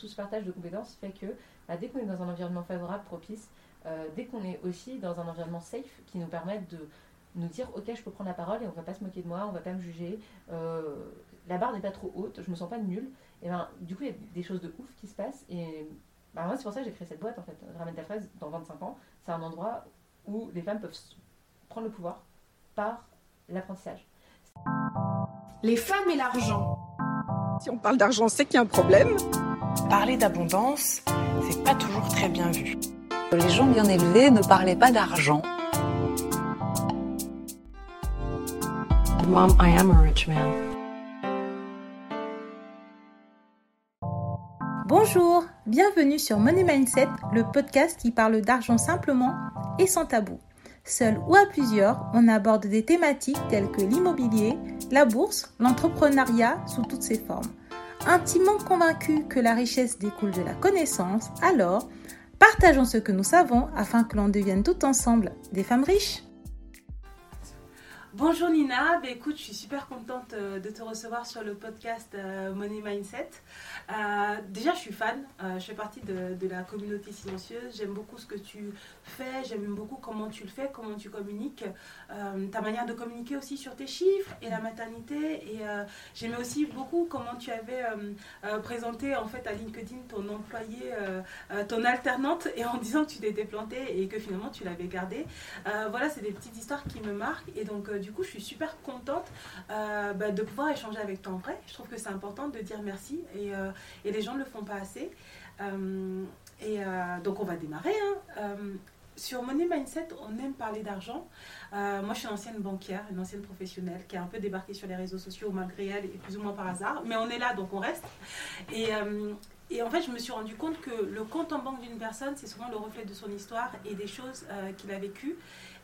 tout ce partage de compétences fait que bah, dès qu'on est dans un environnement favorable, propice, euh, dès qu'on est aussi dans un environnement safe qui nous permet de nous dire ok je peux prendre la parole et on va pas se moquer de moi, on va pas me juger, euh, la barre n'est pas trop haute, je me sens pas nulle, et ben du coup il y a des choses de ouf qui se passent et bah, moi c'est pour ça que j'ai créé cette boîte en fait, Ramène ta fraise dans 25 ans, c'est un endroit où les femmes peuvent prendre le pouvoir par l'apprentissage. Les femmes et l'argent. Si on parle d'argent, c'est qu'il y a un problème. Parler d'abondance, c'est pas toujours très bien vu. Les gens bien élevés ne parlaient pas d'argent. Mom, I am a rich man. Bonjour, bienvenue sur Money Mindset, le podcast qui parle d'argent simplement et sans tabou. Seul ou à plusieurs, on aborde des thématiques telles que l'immobilier, la bourse, l'entrepreneuriat sous toutes ses formes. Intimement convaincu que la richesse découle de la connaissance, alors partageons ce que nous savons afin que l'on devienne tout ensemble des femmes riches. Bonjour Nina, bah, écoute, je suis super contente euh, de te recevoir sur le podcast euh, Money Mindset. Euh, déjà, je suis fan, je fais partie de, de la communauté silencieuse, j'aime beaucoup ce que tu fais, j'aime beaucoup comment tu le fais, comment tu communiques, ta manière de communiquer aussi sur tes chiffres et la maternité. Et j'aimais aussi beaucoup comment tu avais présenté en fait à LinkedIn ton employé, ton alternante, et en disant que tu t'étais plantée et que finalement tu l'avais gardée. voilà, c'est des petites histoires qui me marquent et donc du coup, je suis super contente euh, bah, de pouvoir échanger avec toi en vrai. Je trouve que c'est important de dire merci et, euh, et, les gens ne le font pas assez. Euh, et donc, on va démarrer. Hein. Sur Money Mindset, on aime parler d'argent. moi, je suis une ancienne banquière, une ancienne professionnelle qui a un peu débarqué sur les réseaux sociaux malgré elle et plus ou moins par hasard. Mais on est là, donc on reste. Et, et en fait, je me suis rendu compte que le compte en banque d'une personne, c'est souvent le reflet de son histoire et des choses qu'il a vécues.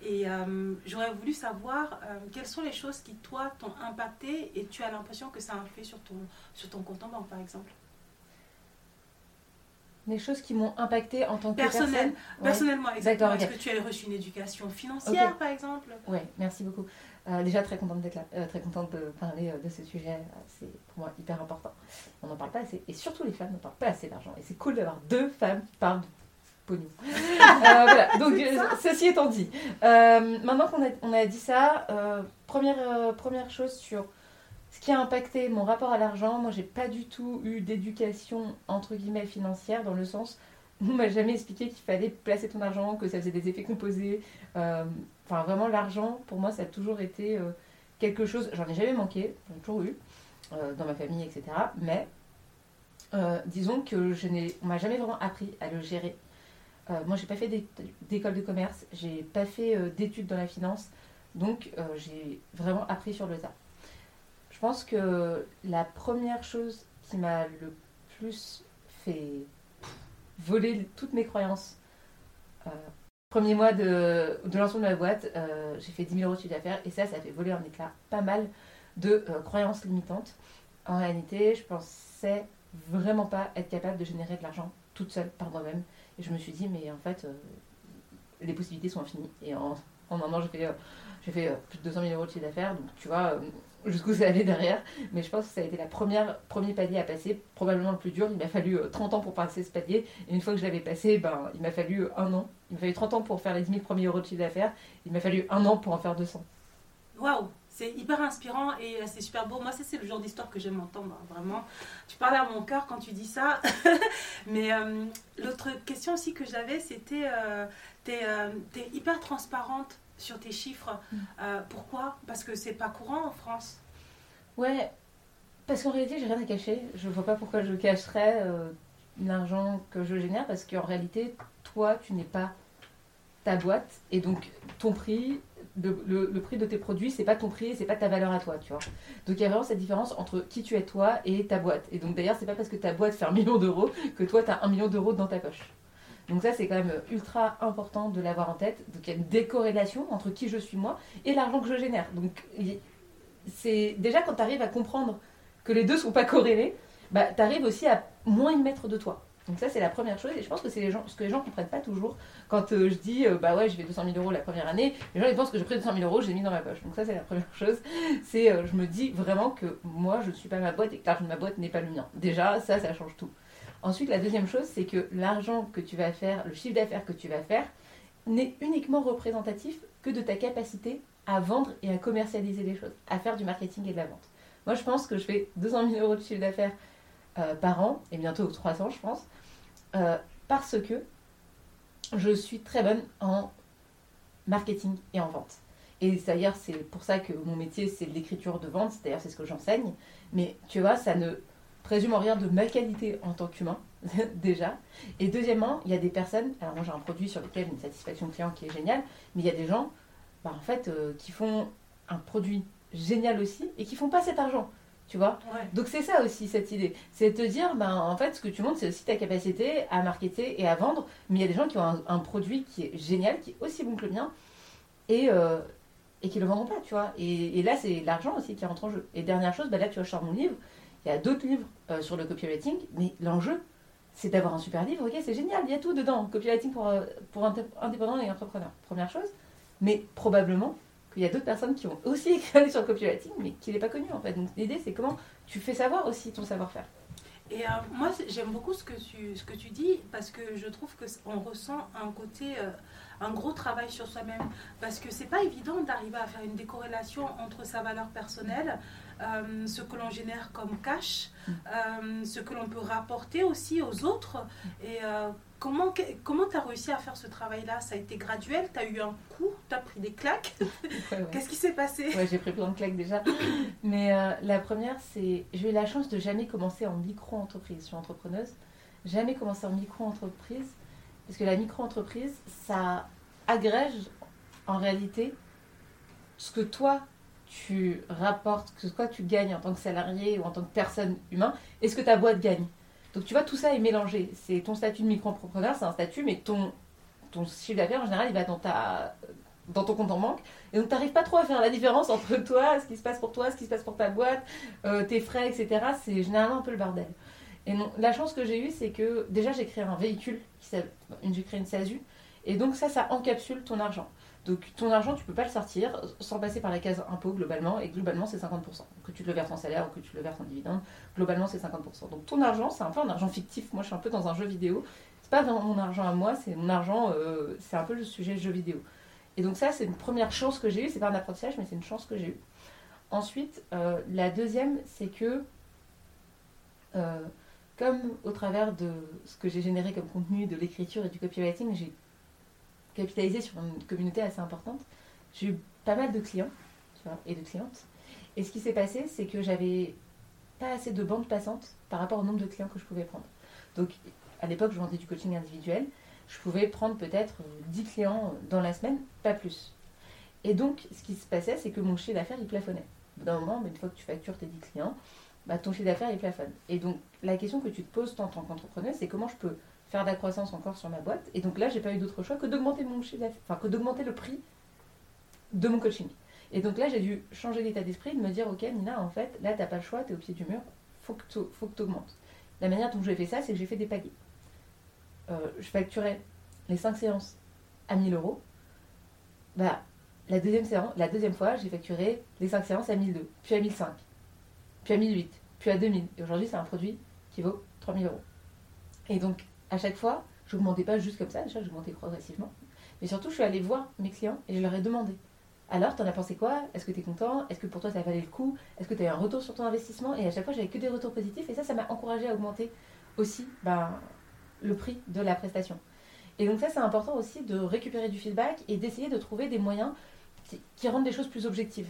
Et euh, j'aurais voulu savoir euh, quelles sont les choses qui, toi, t'ont impacté et tu as l'impression que ça a fait sur ton, sur ton compte en banque, par exemple? Les choses qui m'ont impacté en tant que Personnel, personne Personnellement, exactement. Est-ce que tu as reçu une éducation financière, par exemple Oui, merci beaucoup. Euh, déjà, très contente d'être là, très contente de parler de ce sujet. C'est pour moi hyper important. On n'en parle pas assez. Et surtout, les femmes ne parlent pas assez d'argent. Et c'est cool d'avoir deux femmes qui parlent pognon. Euh, voilà, donc euh, ceci étant dit, euh, maintenant qu'on a, on a dit ça, première, première chose sur ce qui a impacté mon rapport à l'argent, moi j'ai pas du tout eu d'éducation entre guillemets financière dans le sens où on m'a jamais expliqué qu'il fallait placer ton argent, que ça faisait des effets composés. Enfin vraiment l'argent pour moi ça a toujours été quelque chose, j'en ai jamais manqué, j'en ai toujours eu dans ma famille etc. Mais disons que je n'ai, on m'a jamais vraiment appris à le gérer euh, moi, j'ai pas fait d'école de commerce, j'ai pas fait euh, d'études dans la finance, donc euh, j'ai vraiment appris sur le tas. Je pense que la première chose qui m'a le plus fait voler toutes mes croyances, premier mois de, de lancement de ma boîte, j'ai fait 10 000 euros de chiffre d'affaires et ça, ça fait voler en éclat pas mal de croyances limitantes. En réalité, je pensais vraiment pas être capable de générer de l'argent toute seule par moi-même. Et je me suis dit, mais en fait, euh, les possibilités sont infinies. Et en, un an, j'ai fait, euh, fait euh, plus de 200 000 euros de chiffre d'affaires. Donc, tu vois, jusqu'où ça allait derrière. Mais je pense que ça a été la première premier palier à passer, probablement le plus dur. Il m'a fallu 30 ans pour passer ce palier. Et une fois que je l'avais passé, ben, il m'a fallu un an. Il m'a fallu 30 ans pour faire les 10 000 premiers euros de chiffre d'affaires. Il m'a fallu un an pour en faire 200. Waouh c'est hyper inspirant et c'est super beau. Moi, c'est le genre d'histoire que j'aime entendre, hein, vraiment. Tu parles à mon cœur quand tu dis ça. Mais euh, l'autre question aussi que j'avais, c'était euh, tu es, euh, hyper transparente sur tes chiffres. Mm. pourquoi? Parce que c'est pas courant en France. Ouais, parce qu'en réalité, j'ai rien à cacher. Je vois pas pourquoi je cacherais l'argent que je génère, parce qu'en réalité, toi, tu n'es pas ta boîte et donc ton prix le, prix de tes produits, c'est pas ton prix, c'est pas ta valeur à toi, tu vois. Donc il y a vraiment cette différence entre qui tu es toi et ta boîte. Et donc d'ailleurs, c'est pas parce que ta boîte fait un million d'euros que toi, tu as un million d'euros dans ta poche. Donc ça, c'est quand même ultra important de l'avoir en tête. Donc il y a une décorrélation entre qui je suis moi et l'argent que je génère. Donc c'est déjà quand tu arrives à comprendre que les deux sont pas corrélés, bah, tu arrives aussi à moins y mettre de toi. Donc ça, c'est la première chose. Et je pense que c'est ce que les gens ne comprennent pas toujours. Quand euh, je dis, euh, bah ouais, j'ai fait 200 000 euros la première année, les gens ils pensent que j'ai pris 200 000 euros, j'ai mis dans ma poche. Donc ça, c'est la première chose. C'est, euh, je me dis vraiment que moi, je ne suis pas ma boîte et que l'argent de ma boîte n'est pas le mien. Déjà, ça, ça change tout. Ensuite, la deuxième chose, c'est que l'argent que tu vas faire, le chiffre d'affaires que tu vas faire, n'est uniquement représentatif que de ta capacité à vendre et à commercialiser les choses, à faire du marketing et de la vente. Moi, je pense que je fais 200 000 euros de chiffre d'affaires euh, par an, et bientôt 300, je pense, euh, parce que je suis très bonne en marketing et en vente. Et d'ailleurs, c'est pour ça que mon métier, c'est l'écriture de vente, c'est-à-dire c'est ce que j'enseigne. Mais tu vois, ça ne présume en rien de ma qualité en tant qu'humain, déjà. Et deuxièmement, il y a des personnes, alors moi j'ai un produit sur lequel j'ai une satisfaction client qui est géniale, mais il y a des gens, bah, en fait, euh, qui font un produit génial aussi et qui font pas cet argent. Tu vois Ouais. Donc c'est ça aussi cette idée. C'est de te dire, ben, en fait, ce que tu montres, c'est aussi ta capacité à marketer et à vendre. Mais il y a des gens qui ont un, un produit qui est génial, qui est aussi bon que le mien, et, euh, et qui le vendront pas, tu vois. Et, et là, c'est l'argent aussi qui rentre en jeu. Et dernière chose, ben là, tu vois, je sors mon livre. Il y a d'autres livres euh, sur le copywriting, mais l'enjeu, c'est d'avoir un super livre. Ok, c'est génial, il y a tout dedans. Copywriting pour, euh, pour indép- indépendants et entrepreneurs. Première chose. Mais probablement qu'il y a d'autres personnes qui ont aussi écrit sur le copywriting, mais qui n'est pas connu en fait. Donc l'idée, c'est comment tu fais savoir aussi ton savoir-faire. Et euh, moi, j'aime beaucoup ce que, tu, ce que tu dis parce que je trouve qu'on ressent un côté, un gros travail sur soi-même. Parce que c'est pas évident d'arriver à faire une décorrélation entre sa valeur personnelle, euh, ce que l'on génère comme cash, euh, ce que l'on peut rapporter aussi aux autres. Et euh, comment tu comment as réussi à faire ce travail-là? Ça a été graduel? Tu as eu un coup? Tu as pris des claques? Ouais, ouais. Qu'est-ce qui s'est passé? Ouais, j'ai pris plein de claques déjà. Mais la première, c'est. J'ai eu la chance de jamais commencer en micro-entreprise. Je suis entrepreneuse. Jamais commencer en micro-entreprise. Parce que la micro-entreprise, ça agrège en réalité ce que toi tu rapportes, ce que tu gagnes en tant que salarié ou en tant que personne humaine et ce que ta boîte gagne. Donc tu vois, tout ça est mélangé. C'est ton statut de micro-entrepreneur, c'est un statut, mais ton, chiffre d'affaires en général, il va dans, ta, dans ton compte en banque. Et donc, tu n'arrives pas trop à faire la différence entre toi, ce qui se passe pour toi, ce qui se passe pour ta boîte, euh, tes frais, etc. C'est généralement un peu le bordel. Et non, la chance que j'ai eue, c'est que déjà, j'ai créé un véhicule, qui j'ai créé une SASU. Et donc, ça, ça encapsule ton argent. Donc, ton argent, tu peux pas le sortir sans passer par la case impôt globalement. Et globalement, c'est 50%. Que tu le verses en salaire ou que tu le verses en dividende, globalement, c'est 50%. Donc, ton argent, c'est un peu un argent fictif. Moi, je suis un peu dans un jeu vidéo. C'est pas mon argent à moi, c'est mon argent, euh, c'est un peu le sujet jeu vidéo. Et donc ça, c'est une première chance que j'ai eue. C'est pas un apprentissage, mais c'est une chance que j'ai eue. Ensuite, euh, la deuxième, c'est que, euh, comme au travers de ce que j'ai généré comme contenu, de l'écriture et du copywriting, j'ai capitalisé sur une communauté assez importante. J'ai eu pas mal de clients et de clientes. Et ce qui s'est passé, c'est que j'avais pas assez de bandes passantes par rapport au nombre de clients que je pouvais prendre. Donc, à l'époque, je vendais du coaching individuel je pouvais prendre peut-être euh, 10 clients dans la semaine, pas plus. Et donc, ce qui se passait, c'est que mon chiffre d'affaires, il plafonnait. D'un moment, bah, une fois que tu factures tes 10 clients, bah, ton chiffre d'affaires, il plafonne. Et donc, la question que tu te poses en tant qu'entrepreneuse, c'est comment je peux faire de la croissance encore sur ma boîte. Et donc là, j'ai pas eu d'autre choix que d'augmenter mon enfin, que d'augmenter le prix de mon coaching. Et donc là, j'ai dû changer d'état d'esprit, de me dire, ok, Nina, en fait, là, t'as pas le choix, t'es au pied du mur, faut que tu faut que augmentes. La manière dont j'ai fait ça, c'est que j'ai fait des paliers. Euh, je facturais les 5 séances à 1000 euros. Bah, la deuxième, séance, la deuxième fois, j'ai facturé les 5 séances à 1002, puis à 1005, puis à 1008, puis à 2000. Et aujourd'hui, c'est un produit qui vaut 3000 euros. Et donc, à chaque fois, je n'augmentais pas juste comme ça, déjà, j'augmentais progressivement. Mais surtout, je suis allée voir mes clients et je leur ai demandé alors, t'en as pensé quoi? Est-ce que tu es content? Est-ce que pour toi ça valait le coup? Est-ce que tu as eu un retour sur ton investissement? Et à chaque fois, j'avais que des retours positifs. Et ça, ça m'a encouragé à augmenter aussi ben, le prix de la prestation. Et donc, ça, c'est important aussi de récupérer du feedback et d'essayer de trouver des moyens qui rendent les choses plus objectives.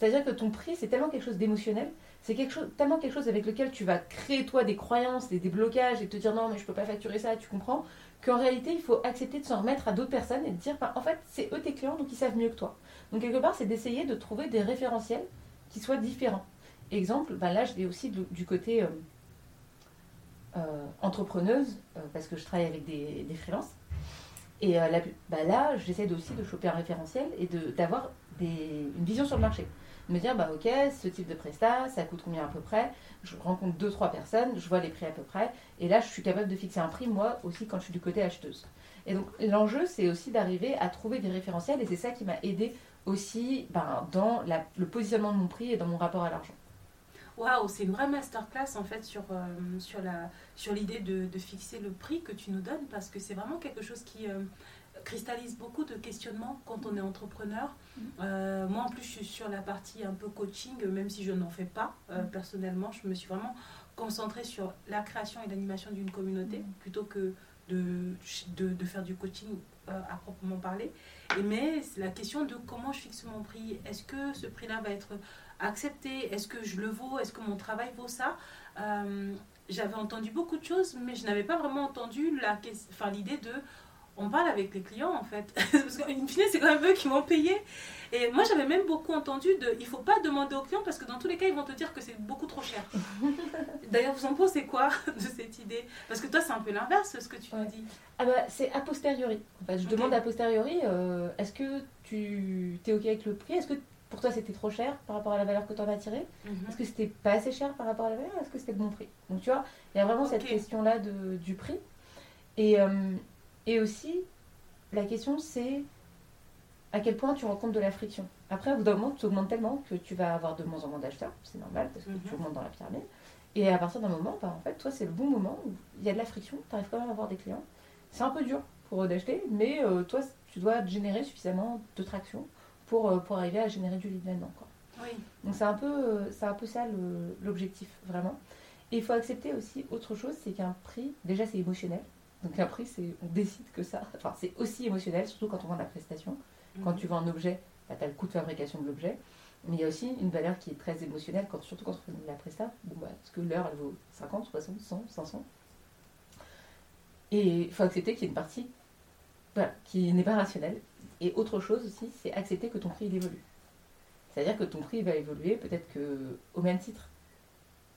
C'est-à-dire que ton prix, c'est tellement quelque chose d'émotionnel, c'est tellement quelque chose avec lequel tu vas créer toi des croyances, des, blocages et te dire non, mais je peux pas facturer ça, tu comprends Qu'en réalité, il faut accepter de s'en remettre à d'autres personnes et de dire ben, en fait, c'est eux tes clients, donc ils savent mieux que toi. Donc quelque part, c'est d'essayer de trouver des référentiels qui soient différents. Exemple, ben là, je vais aussi du, côté euh, euh, entrepreneuse, euh, parce que je travaille avec des, des freelances. Et bah là, j'essaie aussi de choper un référentiel et d'avoir une vision sur le marché. Me dire, bah ok, ce type de prestat, ça coûte combien à peu près? Je rencontre deux, trois personnes, je vois les prix à peu près. Et là, je suis capable de fixer un prix, moi aussi, quand je suis du côté acheteuse. Et donc, l'enjeu, c'est aussi d'arriver à trouver des référentiels. Et c'est ça qui m'a aidé aussi ben, dans la- le positionnement de mon prix et dans mon rapport à l'argent. Waouh, c'est une vraie masterclass en fait sur, euh, sur, la, sur l'idée de, de fixer le prix que tu nous donnes parce que c'est vraiment quelque chose qui euh, cristallise beaucoup de questionnements quand on est entrepreneur. Euh, moi en plus je suis sur la partie un peu coaching, même si je n'en fais pas euh, personnellement, je me suis vraiment concentrée sur la création et l'animation d'une communauté plutôt que de, de, de faire du coaching euh, à proprement parler. Et mais la question de comment je fixe mon prix. Est-ce que ce prix-là va être accepté? Est-ce que je le vaux? Est-ce que mon travail vaut ça? J'avais entendu beaucoup de choses, mais je n'avais pas vraiment entendu la ques- enfin, l'idée de on parle avec les clients en fait. Parce qu'in fine, c'est quand même eux qui vont payer. Et moi, j'avais même beaucoup entendu de il faut pas demander aux clients parce que dans tous les cas, ils vont te dire que c'est beaucoup trop cher. D'ailleurs, vous en pensez quoi de cette idée? Parce que toi, c'est un peu l'inverse ce que tu Ouais. nous dis. Ah bah, c'est a posteriori. Je demande a posteriori, euh, est-ce que tu es OK avec le prix? Est-ce que pour toi c'était trop cher par rapport à la valeur que tu en as tirée? Mhm. Est-ce que c'était pas assez cher par rapport à la valeur? Est-ce que c'était le bon prix? Donc tu vois, il y a vraiment cette question-là de- du prix. Et, euh, et aussi, la question c'est à quel point tu rencontres de la friction. Après, au bout d'un moment, tu augmentes tellement que tu vas avoir de moins en moins d'acheteurs, c'est normal parce que Mhm. tu augmentes dans la pyramide. Et à partir d'un moment, bah, en fait, toi, c'est le bon moment où il y a de la friction, tu arrives quand même à avoir des clients. C'est un peu dur pour eux d'acheter, mais euh, toi, tu dois générer suffisamment de traction pour, euh, pour arriver à générer du lead maintenant. Quoi. Oui. Donc c'est un peu, euh, c'est un peu ça le- l'objectif, vraiment. Et il faut accepter aussi autre chose, c'est qu'un prix, déjà c'est émotionnel. Donc un prix, c'est on décide que ça. Enfin, c'est aussi émotionnel, surtout quand on vend de la prestation. Quand Mhm. tu vends un objet, bah, tu as le coût de fabrication de l'objet. Mais il y a aussi une valeur qui est très émotionnelle, quand, surtout quand on fait de la presta. Bon, bah, parce que l'heure, elle vaut 50, 60, 100, 500. Et il faut accepter qu'il y a une partie voilà, qui n'est pas rationnelle. Et autre chose aussi, c'est accepter que ton prix il évolue. C'est-à-dire que ton prix va évoluer, peut-être que au même titre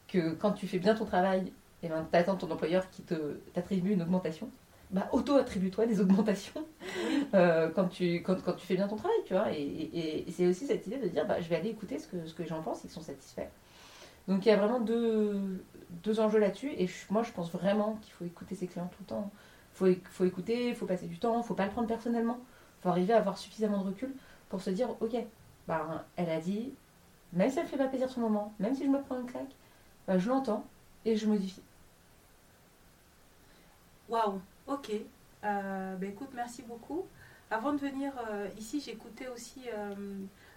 que quand tu fais bien ton travail, et ben, tu attends ton employeur qui te t'attribue une augmentation. Bah, auto-attribue-toi des augmentations euh, quand, tu, quand, quand tu fais bien ton travail, tu vois. Et, et- et c'est aussi cette idée de dire, bah, je vais aller écouter ce que, ce que les gens pensent, ils sont satisfaits. Donc il y a vraiment deux, deux enjeux là-dessus. Et je- moi, je pense vraiment qu'il faut écouter ses clients tout le temps. Il faut, faut écouter, il faut passer du temps, il faut pas le prendre personnellement. Il faut arriver à avoir suffisamment de recul pour se dire, ok, bah, elle a dit, même si elle me fait pas plaisir sur le moment, même si je me prends une claque, bah, je l'entends et je modifie. Waouh, ok. Euh, ben écoute, merci beaucoup. Avant de venir euh, ici, j'écoutais aussi euh,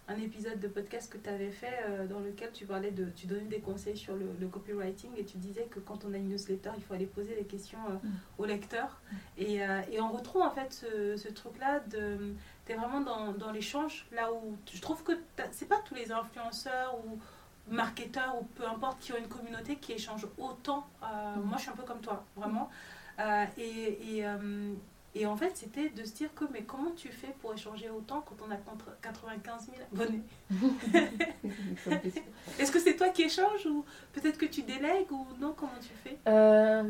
un épisode de podcast que tu avais fait euh, dans lequel tu parlais de, tu donnais des conseils sur le, le copywriting et tu disais que quand on a une newsletter, il faut aller poser des questions Mm. aux lecteurs. Et, et on retrouve en fait ce, ce truc-là de, tu es vraiment dans, dans l'échange, là où je trouve que c'est pas tous les influenceurs ou marketeurs ou peu importe qui ont une communauté qui échange autant. Euh, Mm. Moi, je suis un peu comme toi, vraiment. Euh, et, et, euh, et en fait, c'était de se dire que, mais comment tu fais pour échanger autant quand on a contre 95 000 abonnés? Est-ce que c'est toi qui échanges ou peut-être que tu délègues ou non Comment tu fais? Euh,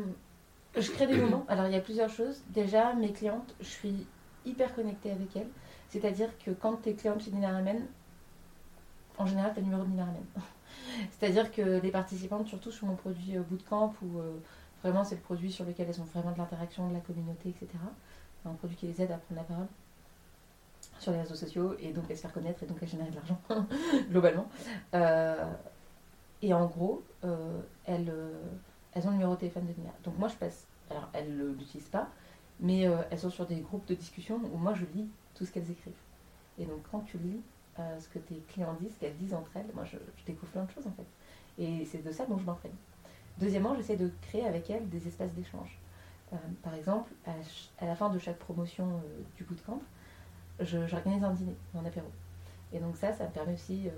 je crée des moments. Alors, il y a plusieurs choses. Déjà, mes clientes, je suis hyper connectée avec elles. C'est-à-dire que quand tu es cliente chez Nina Ramen, en général, tu as le numéro de Nina Ramen. C'est-à-dire que les participantes, surtout sur mon produit Bootcamp, euh, vraiment c'est le produit sur lequel elles ont vraiment de l'interaction, de la communauté, etc. C'est un produit qui les aide à prendre la parole sur les réseaux sociaux et donc à se faire connaître et donc à générer de l'argent, globalement. Euh, et en gros, euh, elles, euh, elles ont le numéro de téléphone de Nina. Donc moi je passe, alors elles ne l'utilisent pas, mais elles sont sur des groupes de discussion où moi je lis tout ce qu'elles écrivent. Et donc quand tu lis ce que tes clients disent, ce qu'elles disent entre elles, moi je, je découvre plein de choses en fait. Et c'est de ça dont je m'imprègne. Deuxièmement, j'essaie de créer avec elles des espaces d'échange. Euh, par exemple, à, la fin de chaque promotion euh, du bootcamp, j'organise un dîner, un apéro. Et donc ça, ça me permet aussi euh,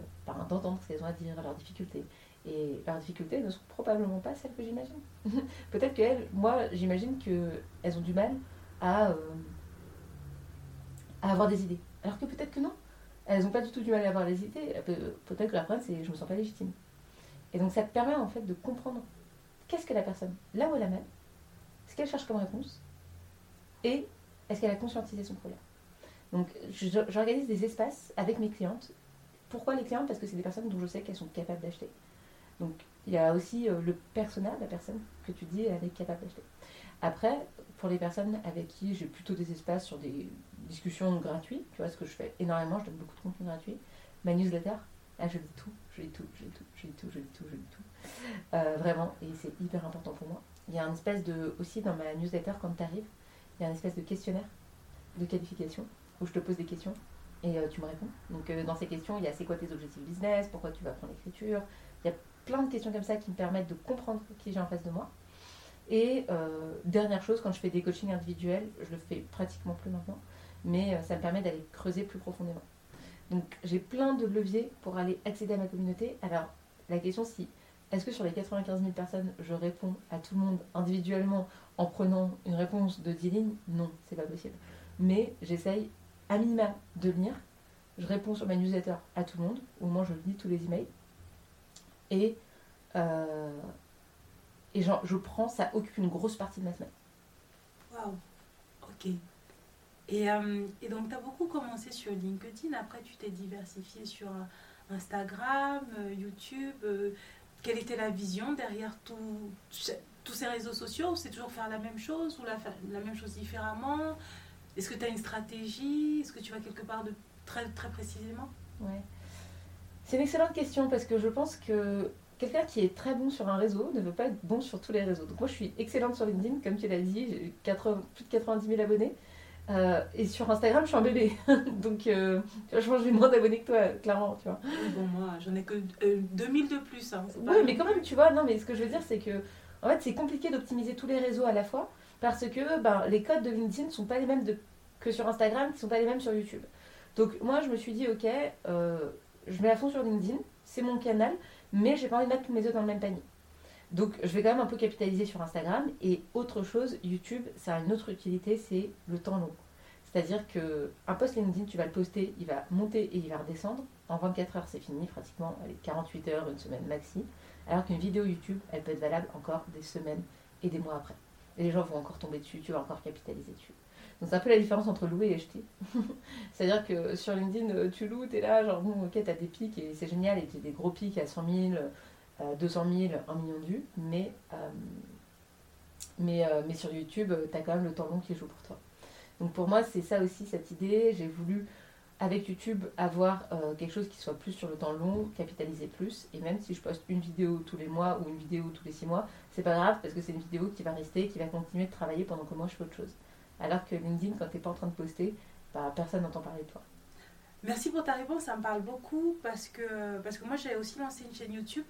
d'entendre ce qu'elles ont à dire, leurs difficultés. Et leurs difficultés ne sont probablement pas celles que j'imagine. Peut-être qu'elles, moi, j'imagine qu'elles ont du mal à, euh, à avoir des idées. Alors que peut-être que non. Elles n'ont pas du tout du mal à avoir les idées. Pe- Peut-être que la problème, c'est je me sens pas légitime. Et donc ça te permet en fait de comprendre qu'est-ce que la personne, là où elle a mal, ce qu'elle cherche comme réponse, et est-ce qu'elle a conscientisé son problème? Donc j'organise des espaces avec mes clientes. Pourquoi les clientes? Parce que c'est des personnes dont je sais qu'elles sont capables d'acheter. Donc il y a aussi euh, le persona, la personne que tu dis elle est capable d'acheter. Après, pour les personnes avec qui j'ai plutôt des espaces sur des discussions gratuites, tu vois ce que je fais énormément, je donne beaucoup de contenu gratuit. Ma newsletter, Ah, je lis tout, je lis tout, je lis tout, je lis tout, je lis tout, je tout. Euh, vraiment, et c'est hyper important pour moi. Il y a un espèce de, aussi dans ma newsletter, quand tu arrives, il y a un espèce de questionnaire de qualification où je te pose des questions et euh, tu me réponds. Donc euh, dans ces questions, il y a c'est quoi tes objectifs business, pourquoi tu vas apprendre l'écriture. Il y a plein de questions comme ça qui me permettent de comprendre qui j'ai en face de moi. Et dernière chose, quand je fais des coachings individuels, je le fais pratiquement plus maintenant, mais ça me permet d'aller creuser plus profondément. Donc j'ai plein de leviers pour aller accéder à ma communauté. Alors la question c'est est-ce que sur les 95 000 personnes, je réponds à tout le monde individuellement en prenant une réponse de 10 lignes? Non, c'est pas possible. Mais j'essaye à minima de lire. Je réponds sur ma newsletter à tout le monde. Au moins, je lis tous les emails. Et, euh, et genre, je prends, ça occupe une grosse partie de ma semaine. Waouh, ok. Et, euh, et donc, tu as beaucoup commencé sur LinkedIn, après tu t'es diversifié sur euh, Instagram, euh, YouTube. quelle était la vision derrière tous ces réseaux sociaux? C'est toujours faire la même chose? Ou la, même chose différemment? Est-ce que tu as une stratégie? Est-ce que tu vas quelque part de très, très précisément? Ouais. C'est une excellente question parce que je pense que quelqu'un qui est très bon sur un réseau ne veut pas être bon sur tous les réseaux. Donc moi je suis excellente sur LinkedIn, comme tu l'as dit, j'ai 80 plus de 90 000 abonnés. Euh, et sur Instagram, je suis un bébé. Donc euh, je pense que j'ai moins d'abonnés que toi, clairement, tu vois. Bon, moi, j'en ai que euh, 2000 de plus. hein, Oui, mais quand même, tu vois, non, mais ce que je veux dire, c'est que en fait, c'est compliqué d'optimiser tous les réseaux à la fois parce que ben, les codes de LinkedIn ne sont pas les mêmes de- que sur Instagram, qui ne sont pas les mêmes sur YouTube. Donc, moi, je me suis dit, ok, euh, je mets à fond sur LinkedIn, c'est mon canal, mais j'ai pas envie de mettre tous mes œufs dans le même panier. Donc, je vais quand même un peu capitaliser sur Instagram. Et autre chose, YouTube, ça a une autre utilité, c'est le temps long. C'est-à-dire que un post LinkedIn, tu vas le poster, il va monter et il va redescendre. En 24 heures, c'est fini, pratiquement, allez, 48 heures, une semaine maxi. Alors qu'une vidéo YouTube, elle peut être valable encore des semaines et des mois après. Et les gens vont encore tomber dessus, tu vas encore capitaliser dessus. Donc c'est un peu la différence entre louer et acheter. C'est-à-dire que sur LinkedIn, euh, tu loues, t'es là, genre bon, ok, t'as des pics et c'est génial, et t'as des gros pics à 100 000, euh, 200 000, 1 million de vues, mais, euh, mais, euh, mais sur YouTube, euh, t'as quand même le temps long qui joue pour toi. Donc pour moi, c'est ça aussi cette idée. J'ai voulu, avec YouTube, avoir quelque chose qui soit plus sur le temps long, capitaliser plus. Et même si je poste une vidéo tous les mois ou une vidéo tous les six mois, c'est pas grave parce que c'est une vidéo qui va rester, qui va continuer de travailler pendant que moi je fais autre chose. Alors que LinkedIn, quand t'es pas en train de poster, bah, personne n'entend parler de toi. Merci pour ta réponse, ça me parle beaucoup parce que, parce que moi j'ai aussi lancé une chaîne YouTube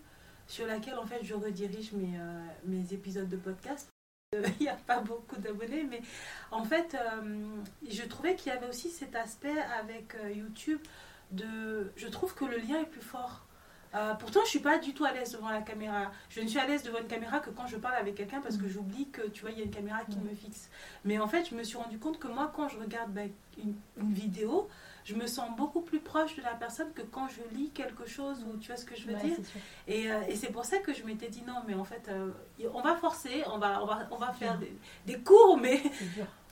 sur laquelle en fait je redirige mes, euh, épisodes de podcast. Euh, Il n'y a pas beaucoup d'abonnés, mais en fait euh, je trouvais qu'il y avait aussi cet aspect avec YouTube de... Je trouve que le lien est plus fort. Euh, pourtant, je suis pas du tout à l'aise devant la caméra. Je ne suis à l'aise devant une caméra que quand je parle avec quelqu'un parce que j'oublie que tu vois, il y a une caméra qui Mm. me fixe. Mais en fait, je me suis rendu compte que moi, quand je regarde ben, une, une vidéo, je me sens beaucoup plus proche de la personne que quand je lis quelque chose ou tu vois ce que je veux Ouais, dire. Et, euh, et c'est pour ça que je m'étais dit non, mais en fait, euh, on va forcer, on va, on va, on va faire des, des cours, mais.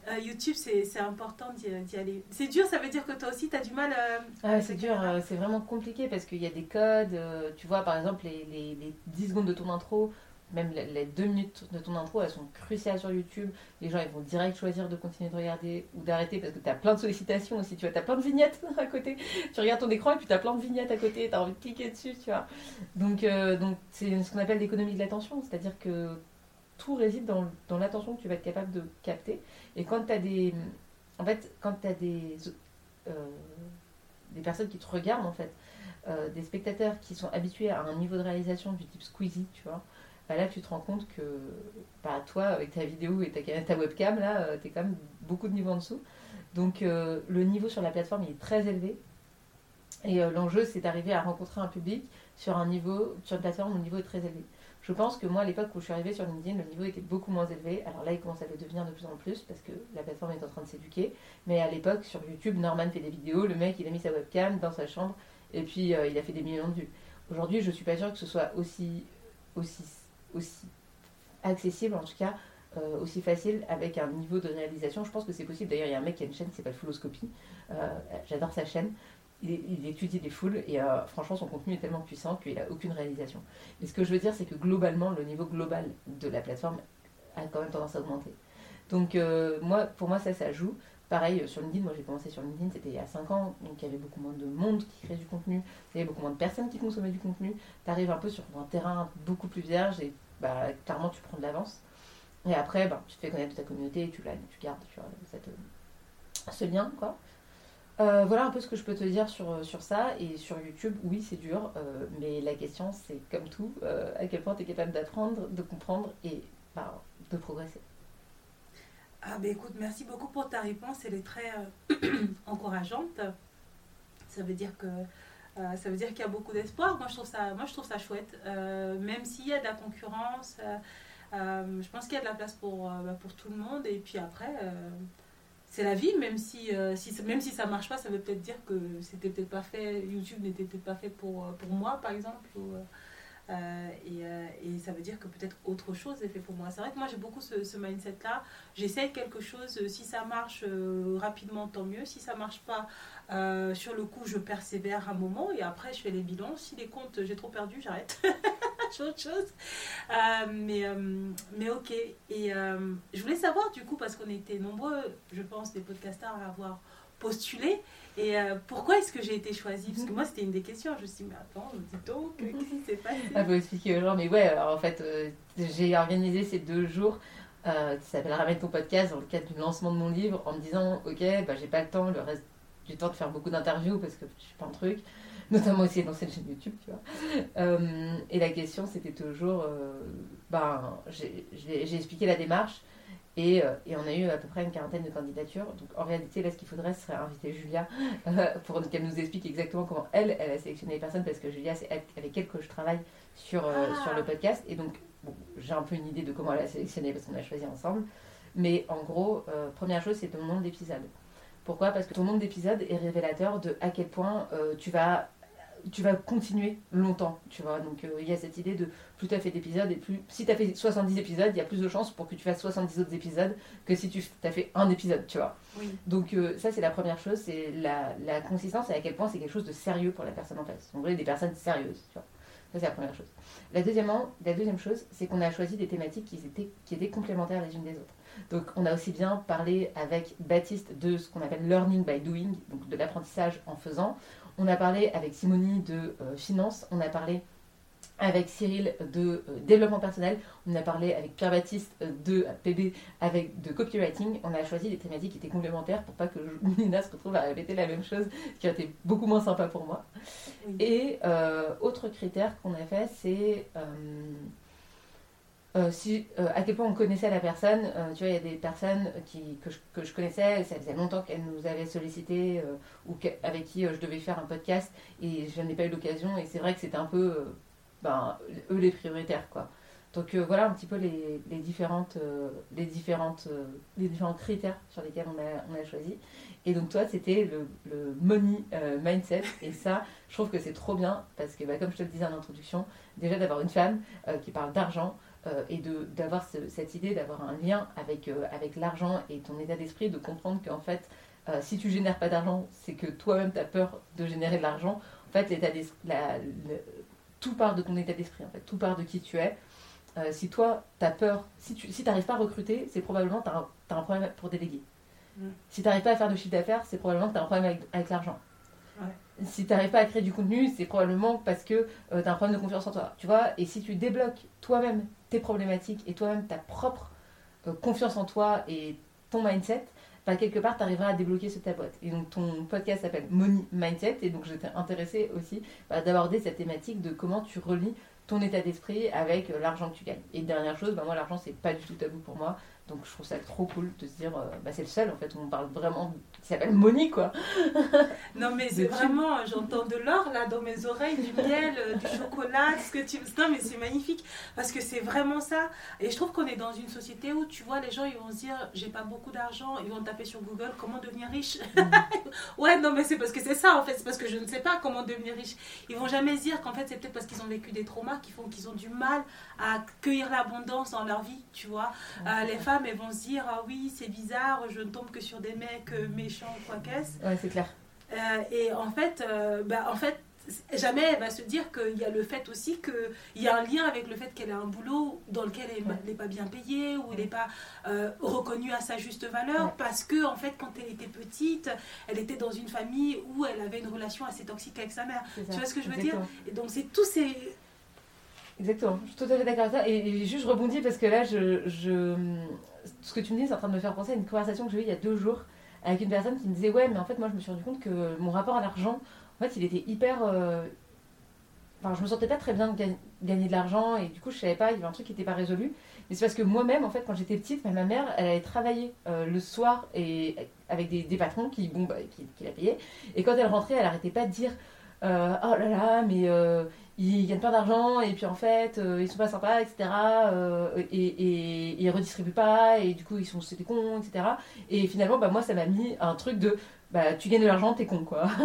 Euh, YouTube, c'est important d'y aller. C'est dur, ça veut dire que toi aussi, tu as du mal. euh, Ah c'est dur, euh, c'est vraiment compliqué parce qu'il y a des codes. euh, tu vois, par exemple, les, les, les 10 secondes de ton intro, même les, les 2 minutes de ton intro, elles sont cruciales sur YouTube. Les gens, ils vont direct choisir de continuer de regarder ou d'arrêter parce que tu as plein de sollicitations aussi. Tu vois, tu as plein de vignettes à côté. Tu regardes ton écran et puis tu as plein de vignettes à côté. Tu as envie de cliquer dessus, tu vois. Donc, donc c'est ce qu'on appelle l'économie de l'attention. C'est-à-dire que tout réside dans, l'attention que tu vas être capable de capter. Et quand tu as des. En fait, quand tu des. euh, des personnes qui te regardent, en fait, euh, des spectateurs qui sont habitués à un niveau de réalisation du type Squeezie, tu vois, bah là, tu te rends compte que bah, toi, avec ta vidéo et ta, webcam, là, tu es quand même beaucoup de niveau en dessous. Donc, euh, le niveau sur la plateforme, il est très élevé. Et euh, l'enjeu, c'est d'arriver à rencontrer un public sur un niveau, sur une plateforme où le niveau est très élevé. Je pense que moi, à l'époque où je suis arrivée sur LinkedIn, le niveau était beaucoup moins élevé. Alors là, il commence à le devenir de plus en plus parce que la plateforme est en train de s'éduquer. Mais à l'époque, sur YouTube, Norman fait des vidéos, le mec, il a mis sa webcam dans sa chambre et puis euh, il a fait des millions de vues. Aujourd'hui, je suis pas sûre que ce soit aussi accessible, en tout cas, euh, aussi facile avec un niveau de réalisation. Je pense que c'est possible. D'ailleurs, il y a un mec qui a une chaîne qui s'appelle Fulloscopy. Euh, J'adore sa chaîne. Il, étudie des foules et euh, franchement, son contenu est tellement puissant qu'il a aucune réalisation. Mais ce que je veux dire, c'est que globalement, le niveau global de la plateforme a quand même tendance à augmenter. Donc, euh, moi, pour moi, ça, ça joue. pareil, euh, sur LinkedIn, moi j'ai commencé sur LinkedIn, c'était il y a 5 ans, donc il y avait beaucoup moins de monde qui créait du contenu, il y avait beaucoup moins de personnes qui consommaient du contenu. Tu arrives un peu sur un terrain beaucoup plus vierge et bah, clairement tu prends de l'avance. Et après, bah, tu te fais connaître ta communauté tu, gardes ce lien. quoi. Euh, voilà un peu ce que je peux te dire sur, sur ça. Et sur YouTube, oui, c'est dur, euh, mais la question, c'est comme tout, euh, à quel point tu es capable d'apprendre, de comprendre et bah, de progresser. Ah ben écoute, merci beaucoup pour ta réponse, elle est très euh, encourageante. Ça veut dire que euh, ça veut dire qu'il y a beaucoup d'espoir. Moi je trouve ça, moi je trouve ça chouette. Euh, même s'il y a de la concurrence, euh, euh, je pense qu'il y a de la place pour, euh, bah, pour tout le monde. Et puis après, euh, c'est la vie. Même si, euh, si même si ça marche pas, ça veut peut-être dire que c'était peut-être pas fait. YouTube n'était peut-être pas fait pour euh, pour moi par exemple. ou, euh, et, euh, et ça veut dire que peut-être autre chose est fait pour moi. C'est vrai que moi j'ai beaucoup ce, mindset-là. J'essaye quelque chose, euh, si ça marche rapidement, tant mieux. Si ça marche pas, sur le coup, je persévère un moment et après je fais les bilans. Si les comptes, j'ai trop perdu, j'arrête. je fais autre chose. Mais, mais ok. Et je voulais savoir du coup, parce qu'on était nombreux, je pense, des podcasteurs à avoir postulé. Et euh, pourquoi est-ce que j'ai été choisie? Parce que moi, c'était une des questions. Je me suis dit, mais attends, dis donc, qu'est-ce qui s'est passé? Il faut expliquer aux gens, mais ouais, alors en fait, euh, j'ai organisé ces deux jours euh, qui s'appelle Ramène ton podcast dans le cadre du lancement de mon livre en me disant, ok, bah, j'ai pas le temps, le reste du temps de faire beaucoup d'interviews parce que je suis pas un truc, notamment aussi de lancer une chaîne YouTube, tu vois. Euh, et la question, c'était toujours, ben, j'ai expliqué la démarche. Et, euh, et on a eu à peu près une quarantaine de candidatures. Donc en réalité, là, ce qu'il faudrait, ce serait inviter Julia euh, pour qu'elle nous explique exactement comment elle, elle a sélectionné les personnes. Parce que Julia, c'est elle- avec elle que je travaille sur, euh, Ah. sur le podcast. Et donc, bon, j'ai un peu une idée de comment elle a sélectionné parce qu'on a choisi ensemble. Mais en gros, euh, première chose, c'est ton nombre d'épisodes. Pourquoi? Parce que ton nombre d'épisodes est révélateur de à quel point euh, tu vas tu vas continuer longtemps, tu vois. Donc euh, il y a cette idée de plus tu as fait d'épisodes et plus si tu as fait 70 épisodes, il y a plus de chances pour que tu fasses 70 autres épisodes que si tu as fait un épisode, tu vois. Oui. Donc euh, ça c'est la première chose, c'est la, la consistance et à quel point c'est quelque chose de sérieux pour la personne en face. On voulait des personnes sérieuses, tu vois. Ça c'est la première chose. La, deuxièmement, la deuxième chose, c'est qu'on a choisi des thématiques qui étaient, qui étaient complémentaires les unes des autres. Donc on a aussi bien parlé avec Baptiste de ce qu'on appelle learning by doing, donc de l'apprentissage en faisant. On a parlé avec Simonie de euh, finance, on a parlé avec Cyril de euh, développement personnel, on a parlé avec Pierre-Baptiste euh, de PB avec de copywriting. On a choisi des thématiques qui étaient complémentaires pour pas que Nina se retrouve à répéter la même chose, ce qui a été beaucoup moins sympa pour moi. Oui. Et euh, autre critère qu'on a fait, c'est euh, euh, euh, à quel point on connaissait la personne. Euh, tu vois, il y a des personnes que, je, que je connaissais, ça faisait longtemps qu'elles nous avaient sollicité ou avec qui je devais faire un podcast et je n'ai pas eu l'occasion. Et c'est vrai que c'était un peu, ben, eux les prioritaires, quoi. Donc voilà un petit peu les, différentes, les, différentes, les différents critères sur lesquels on a, on a choisi. Et donc toi, c'était le, money mindset. Et ça, je trouve que c'est trop bien parce que, bah, comme je te le disais en introduction, déjà d'avoir une femme qui parle d'argent euh, et de- d'avoir ce- cette idée d'avoir un lien avec, euh, avec l'argent et ton état d'esprit, de comprendre qu'en fait, euh, si tu génères pas d'argent, c'est que toi-même tu as peur de générer de l'argent. En fait, l'état la- le- tout part de ton état d'esprit, en fait, tout part de qui tu es. Euh, si toi, tu as peur, si tu si n'arrives pas à recruter, c'est probablement que tu as, un problème pour déléguer. Mm. Si tu n'arrives pas à faire de chiffre d'affaires, c'est probablement que tu as un problème avec, avec l'argent. Ouais. Si tu n'arrives pas à créer du contenu, c'est probablement parce que tu as un problème de confiance en toi. Tu vois Et si tu débloques toi-même tes problématiques et toi-même ta propre euh, confiance en toi et ton mindset, bah, quelque part, tu arriveras à débloquer ce ta boîte. Et donc, ton podcast s'appelle Money Mindset. Et donc, j'étais intéressée aussi bah, d'aborder cette thématique de comment tu relis ton état d'esprit avec euh, l'argent que tu gagnes. Et dernière chose, bah, moi, l'argent, c'est pas du tout tabou pour moi. Donc, je trouve ça trop cool de se dire, euh, bah, c'est le seul, en fait, où on parle vraiment, qui s'appelle Money, quoi. Non, mais c'est vraiment, j'entends de l'or là dans mes oreilles, du miel, euh, du chocolat, ce que tu. Non, mais c'est magnifique parce que c'est vraiment ça. Et je trouve qu'on est dans une société où tu vois, les gens ils vont se dire j'ai pas beaucoup d'argent, ils vont taper sur Google comment devenir riche? ouais, non, mais c'est parce que c'est ça en fait, c'est parce que je ne sais pas comment devenir riche. Ils vont jamais se dire qu'en fait c'est peut-être parce qu'ils ont vécu des traumas qui font qu'ils ont du mal à accueillir l'abondance dans leur vie, tu vois. Euh, les femmes elles vont se dire ah oui, c'est bizarre, je ne tombe que sur des mecs euh, méchants, quoi qu'est-ce. Ouais, c'est clair. Euh, et en fait, euh, bah, en fait, jamais elle va se dire qu'il y a le fait aussi qu'il y a un lien avec le fait qu'elle a un boulot dans lequel elle n'est pas bien payée ou elle n'est pas euh, reconnue à sa juste valeur parce que en fait quand elle était petite elle était dans une famille où elle avait une relation assez toxique avec sa mère. Tu vois ce que je veux dire? Et donc c'est tous ces Exactement, je suis tout à fait d'accord avec ça. Et, juste je rebondis parce que là, je, je, ce que tu me dis, c'est en train de me faire penser à une conversation que j'ai eue il y a deux jours avec une personne qui me disait Ouais, mais en fait, moi, je me suis rendu compte que mon rapport à l'argent, en fait, il était hyper. Euh, enfin, je me sentais pas très bien de gagner de l'argent et du coup, je savais pas, il y avait un truc qui n'était pas résolu. Mais c'est parce que moi-même, en fait, quand j'étais petite, ma mère, elle allait travailler euh, le soir et avec des, patrons qui, bon, bah, qui, la payaient. Et quand elle rentrait, elle arrêtait pas de dire euh, Oh là là, mais ils gagnent pas d'argent et puis en fait euh, ils sont pas sympas etc euh, et, et, ils redistribuent pas et du coup ils sont c'était con etc et finalement bah moi ça m'a mis un truc de bah tu gagnes de l'argent t'es con quoi.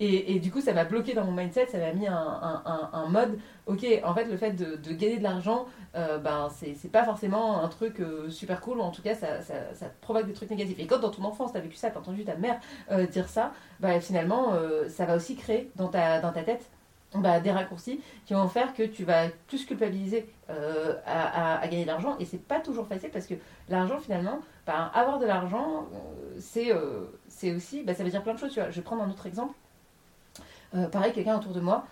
Et, et, du coup ça m'a bloqué dans mon mindset ça m'a mis un, un, mode ok en fait le fait de, gagner de l'argent euh, bah, c'est pas forcément un truc euh, super cool en tout cas ça, ça, ça, provoque des trucs négatifs. Et quand dans ton enfance t'as vécu ça t'as entendu ta mère dire ça bah finalement ça va aussi créer dans ta, dans ta tête bah, des raccourcis qui vont faire que tu vas plus culpabiliser euh, à, gagner de l'argent. Et c'est pas toujours facile parce que l'argent, finalement, bah, avoir de l'argent, euh, c'est euh, c'est aussi, bah, ça veut dire plein de choses. Tu vois. Je vais prendre un autre exemple. pareil, quelqu'un autour de moi,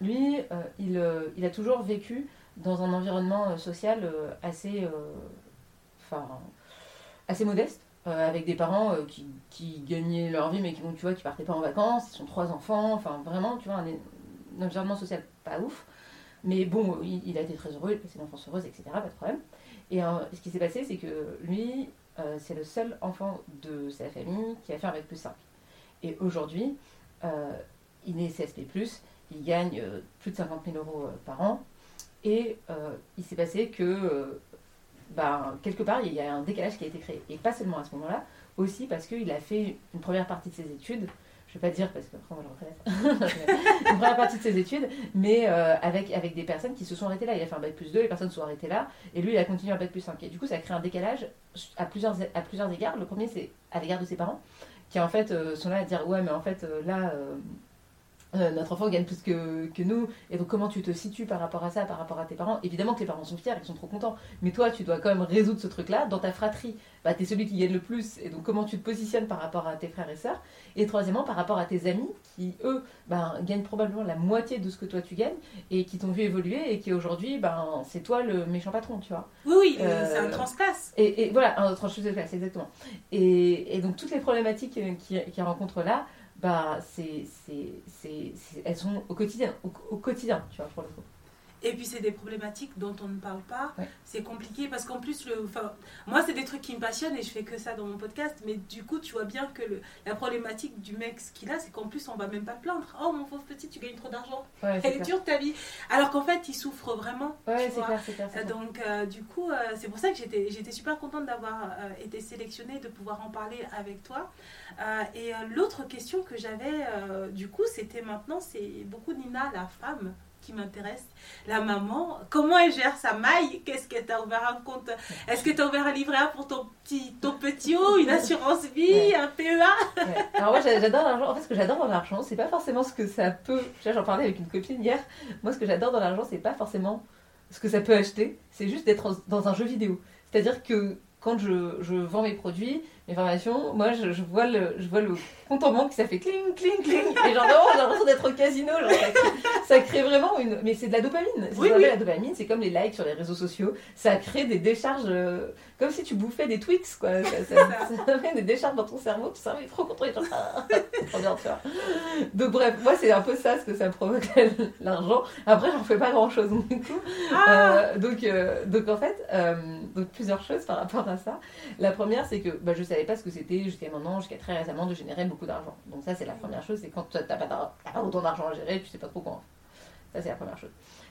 lui, il, a toujours vécu dans un environnement social assez modeste. Euh, avec des parents euh, qui, gagnaient leur vie, mais qui, tu vois, qui partaient pas en vacances, ils sont trois enfants, enfin vraiment, tu vois, un, environnement social pas ouf. Mais bon, il, a été très heureux, il a passé une enfance heureuse, etc., pas de problème. Et euh, ce qui s'est passé, c'est que lui, c'est le seul enfant de sa famille qui a fait un bac plus 5. Et aujourd'hui, il est CSP+, il gagne plus de 50 000 euros par an. Et il s'est passé que ben, quelque part, il y a un décalage qui a été créé. Et pas seulement à ce moment-là, aussi parce qu'il a fait une première partie de ses études, je ne vais pas dire parce qu'après on va le reconnaître, une première partie de ses études, mais euh, avec, avec des personnes qui se sont arrêtées là. Il a fait un bac plus 2, les personnes se sont arrêtées là, et lui il a continué un bac plus 5. Et du coup, ça a créé un décalage à plusieurs, à plusieurs égards. Le premier, c'est à l'égard de ses parents, qui en fait euh, sont là à dire Ouais, mais en fait, euh, là notre enfant gagne plus que, que, nous, et donc comment tu te situes par rapport à ça, par rapport à tes parents? Évidemment que les parents sont fiers, ils sont trop contents, mais toi tu dois quand même résoudre ce truc-là. Dans ta fratrie, bah, tu es celui qui gagne le plus, et donc comment tu te positionnes par rapport à tes frères et sœurs? Et troisièmement, par rapport à tes amis, qui eux bah, gagnent probablement la moitié de ce que toi tu gagnes, et qui t'ont vu évoluer, et qui aujourd'hui, bah, c'est toi le méchant patron, tu vois. Oui, oui, euh, c'est un transclasse. Et, et, voilà, un transclasse, exactement. Et, et, donc toutes les problématiques qu'ils rencontrent là, bah, c'est, c'est, elles sont au quotidien, au, quotidien, tu vois, pour le coup. Et puis c'est des problématiques dont on ne parle pas. C'est compliqué parce qu'en plus, le, moi c'est des trucs qui me passionnent et je fais que ça dans mon podcast. Mais du coup, tu vois bien que le, la problématique du mec, ce qu'il a, c'est qu'en plus on va même pas te plaindre. Oh mon pauvre petit, tu gagnes trop d'argent. Elle est dure ta vie. Alors qu'en fait, il souffre vraiment. Ouais, c'est clair, c'est clair, Donc euh, du coup, euh, c'est pour ça que j'étais, j'étais super contente d'avoir euh, été sélectionnée, de pouvoir en parler avec toi. et l'autre question que j'avais, du coup, c'était maintenant, c'est beaucoup Nina, la femme qui m'intéresse. La maman, comment elle gère sa maille? Qu'est-ce que tu as ouvert un compte? Est-ce que tu as ouvert un livret A pour ton petit, ton petit haut, une assurance vie, un PEA Alors moi j'adore l'argent. En fait ce que j'adore dans l'argent, c'est pas forcément ce que ça peut... J'en parlais avec une copine hier. Moi ce que j'adore dans l'argent, c'est pas forcément ce que ça peut acheter. C'est juste d'être dans un jeu vidéo. C'est-à-dire que quand je, je, vends mes produits, mes formations, moi je, je, vois le, je vois le compte en banque qui ça fait cling, cling, cling. Et genre, j'ai l'impression d'être au casino. Genre, ça, crée, vraiment une. Mais c'est de la dopamine. Oui, oui. La dopamine, c'est comme les likes sur les réseaux sociaux. Ça crée des décharges. Euh, comme si tu bouffais des Twix, quoi. Ça, ça, fait des décharges dans ton cerveau. Tu sais, mais trop content. Genre, ah, trop bien. Donc, bref, moi c'est un peu ça ce que ça provoque l'argent. Après, j'en fais pas grand chose du coup. Ah. Euh, donc, euh, donc, en fait, donc plusieurs choses par rapport à ça. La première, c'est que bah, je savais pas ce que c'était jusqu'à maintenant, jusqu'à très récemment, de générer beaucoup d'argent. Donc ça, c'est la première chose, c'est quand tu n'as pas, autant d'argent à gérer, tu sais pas trop quoi en faire. Ça, c'est la première chose.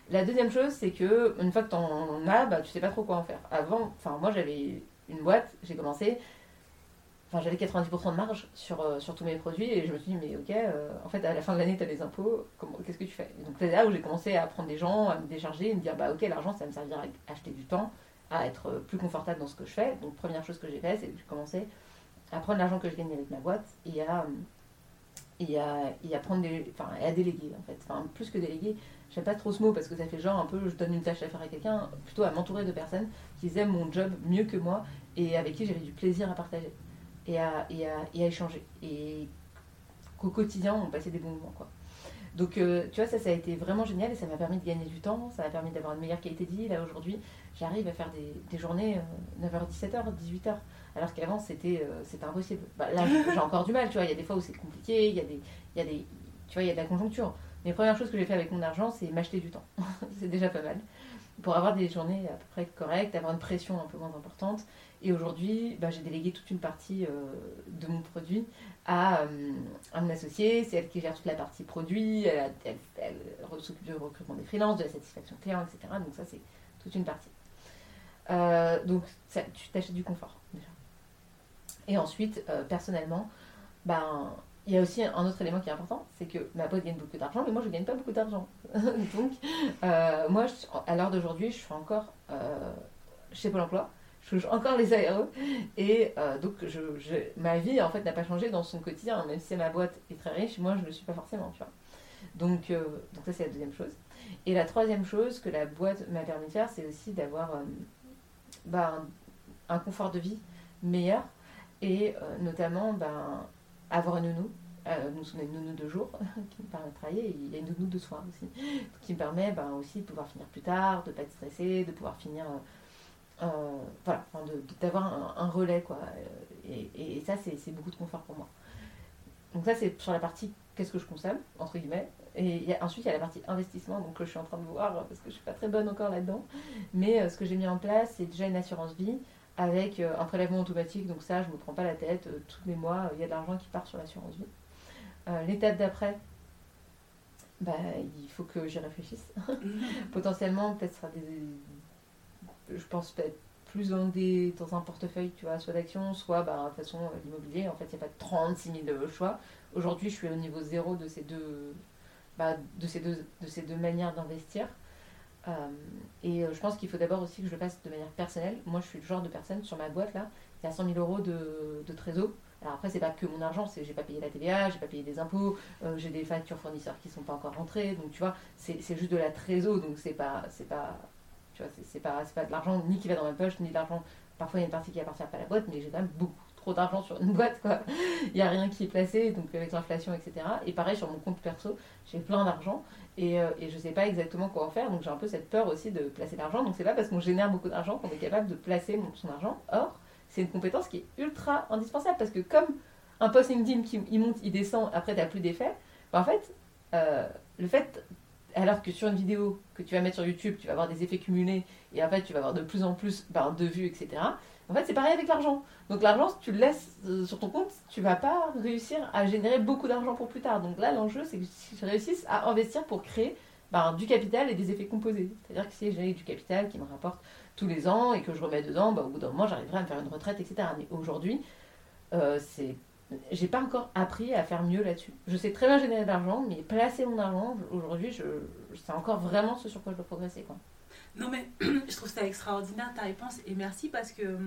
La deuxième chose, c'est que une fois que tu en as, bah, tu sais pas trop quoi en faire. Avant, enfin moi j'avais une boîte, j'ai commencé, enfin j'avais 90% de marge sur, euh, sur tous mes produits et je me suis dit mais ok, euh, en fait à la fin de l'année tu as les impôts, qu'est-ce que tu fais? Donc c'est là où j'ai commencé à prendre des gens, à me décharger et me dire bah ok l'argent ça me servira à acheter du temps, à être plus confortable dans ce que je fais. Donc première chose que j'ai fait, c'est que j'ai commencé à prendre l'argent que je gagnais avec ma boîte et à, et à, et à prendre des, enfin, à déléguer en fait. Enfin, plus que déléguer, j'aime pas trop ce mot parce que ça fait genre un peu je donne une tâche à faire à quelqu'un, plutôt à m'entourer de personnes qui aiment mon job mieux que moi et avec qui j'avais du plaisir à partager et à, et à, et à échanger. Et qu'au quotidien, on passait des bons moments. Quoi. Donc, euh, tu vois, ça, ça a été vraiment génial et ça m'a permis de gagner du temps, ça m'a permis d'avoir une meilleure qualité de vie. Là, aujourd'hui, j'arrive à faire des, des journées euh, 9h, 17h, 18h. Alors qu'avant, c'était euh, impossible. Bah, là, j'ai encore du mal, tu vois. Il y a des fois où c'est compliqué, il y, a des, il y a des. Tu vois, il y a de la conjoncture. Mais première chose que j'ai fait avec mon argent, c'est m'acheter du temps. c'est déjà pas mal. Pour avoir des journées à peu près correctes, avoir une pression un peu moins importante. Et aujourd'hui, bah, j'ai délégué toute une partie euh, de mon produit à, euh, mon associé. C'est elle qui gère toute la partie produit. Elle, elle, elle s'occupe du recrutement des freelances, de la satisfaction client, etc. Donc ça, c'est toute une partie. Euh, donc tu t'achètes du confort déjà. Et ensuite, euh, personnellement, ben, il y a aussi un autre élément qui est important, c'est que ma boîte gagne beaucoup d'argent, mais moi je gagne pas beaucoup d'argent. Donc, euh, moi, à l'heure d'aujourd'hui, je suis encore chez Pôle Emploi, je touche encore les ARE, et donc ma vie en fait n'a pas changé dans son quotidien, même si ma boîte est très riche, moi je ne le suis pas forcément, donc ça c'est la deuxième chose. Et la troisième chose que la boîte m'a permis de faire, c'est aussi d'avoir ben, un confort de vie meilleur et euh, notamment ben, avoir une nounou. Euh, nous sommes une nounou de jour qui me permet de travailler et il y une nounou de soir aussi qui me permet ben, aussi de pouvoir finir plus tard, de ne pas être stressé, de pouvoir finir. euh, voilà, d'avoir un, relais quoi. Et, et- et ça, c'est beaucoup de confort pour moi. Donc, ça, c'est sur la partie qu'est-ce que je consomme, entre guillemets. Et il y a- ensuite, il y a la partie investissement, donc que je suis en train de voir parce que je suis pas très bonne encore là-dedans. Mais euh, ce que j'ai mis en place, c'est déjà une assurance vie avec euh, un prélèvement automatique. Donc ça, je me prends pas la tête. euh, tous les mois, il y a de l'argent qui part sur l'assurance vie. L'étape d'après, bah, il faut que j'y réfléchisse. Potentiellement, peut-être sera des... Je pense peut-être plus dans, des, dans un portefeuille, tu vois, soit d'actions, soit bah, de toute façon l'immobilier. En fait, il n'y a pas 36 000 choix. Aujourd'hui, je suis au niveau zéro de ces deux, bah, de ces deux, de ces deux manières d'investir. Euh, et euh, je pense qu'il faut d'abord aussi que je le fasse de manière personnelle. Moi, je suis le genre de personne sur ma boîte là, il y a 100 000 euros de, de trésor. Alors après, c'est pas que mon argent, c'est j'ai pas payé la TVA, j'ai pas payé des impôts, euh, j'ai des factures fournisseurs qui sont pas encore rentrées. Donc tu vois, c'est juste de la trésor, donc c'est pas, c'est pas, tu vois, c'est- pas, pas de l'argent ni qui va dans ma poche, ni de l'argent. Parfois, il y a une partie qui appartient pas à la boîte, mais j'ai quand même beaucoup trop d'argent sur une boîte, quoi. Il y a rien qui est placé, donc avec l'inflation, etc. Et pareil sur mon compte perso, j'ai plein d'argent et, euh, je sais pas exactement quoi en faire, donc j'ai un peu cette peur aussi de placer l'argent. Donc c'est pas parce qu'on génère beaucoup d'argent qu'on est capable de placer son argent. Or, c'est une compétence qui est ultra indispensable parce que comme un post LinkedIn qui il monte, il descend, après t'as plus d'effet, bah, en fait, euh, le fait, alors que sur une vidéo que tu vas mettre sur YouTube, tu vas avoir des effets cumulés et en fait tu vas avoir de plus en plus ben, de vues, etc. En fait, c'est pareil avec l'argent. Donc l'argent, si tu le laisses euh, sur ton compte, tu vas pas réussir à générer beaucoup d'argent pour plus tard. Donc là, l'enjeu, c'est que je réussisse à investir pour créer ben, du capital et des effets composés. C'est-à-dire que si j'ai du capital qui me rapporte tous les ans et que je remets dedans, ben, au bout d'un moment, j'arriverai à me faire une retraite, etc. Mais aujourd'hui, euh, c'est j'ai pas encore appris à faire mieux là-dessus. Je sais très bien générer de l'argent, mais placer mon argent, aujourd'hui, je, c'est encore vraiment ce sur quoi je dois progresser. Non, mais je trouve ça extraordinaire ta réponse et merci parce que euh,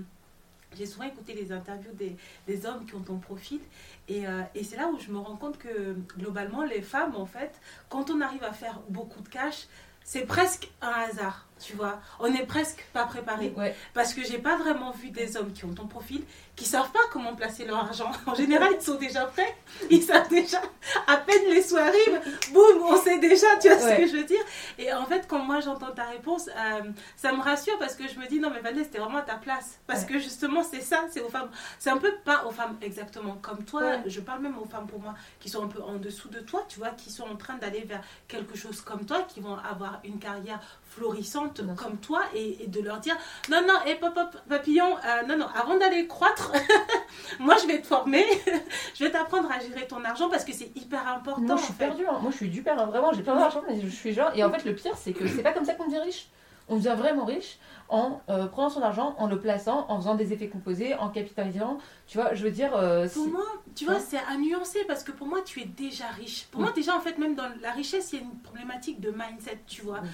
j'ai souvent écouté les interviews des, hommes qui ont ton profil et, euh, et c'est là où je me rends compte que globalement, les femmes, en fait, quand on arrive à faire beaucoup de cash, c'est presque un hasard, tu vois. On n'est presque pas préparé. Ouais. Parce que j'ai pas vraiment vu des hommes qui ont ton profil, qui savent pas comment placer leur argent. En général, ils sont déjà prêts. Ils savent déjà, à peine les sous arrivent, boum, on sait déjà, tu vois ce que je veux dire. Et en fait, quand moi j'entends ta réponse, euh, ça me rassure parce que je me dis, non mais Vanessa, c'était vraiment à ta place. Parce Ouais. que justement, c'est ça, c'est aux femmes. C'est un peu pas aux femmes exactement comme toi, je parle même aux femmes pour moi qui sont un peu en dessous de toi, tu vois, qui sont en train d'aller vers quelque chose comme toi, qui vont avoir une carrière florissante Bien sûr. comme toi et, et de leur dire non non et pop pop papillon euh, non non avant d'aller croître moi je vais te former je vais t'apprendre à gérer ton argent parce que c'est hyper important Moi, je suis perdue. hein. Moi, je suis du père. hein. Vraiment, j'ai plein d'argent, mais je suis genre. Et en fait, le pire, c'est que c'est pas comme ça qu'on devient riche. On devient vraiment riche en euh, prenant son argent, en le plaçant, en faisant des effets composés, en capitalisant. Tu vois, je veux dire. euh, Pour moi, tu vois, Ouais. c'est à nuancer parce que pour moi, tu es déjà riche. Pour Mm. moi, déjà, en fait, même dans la richesse, il y a une problématique de mindset, tu vois. Mm.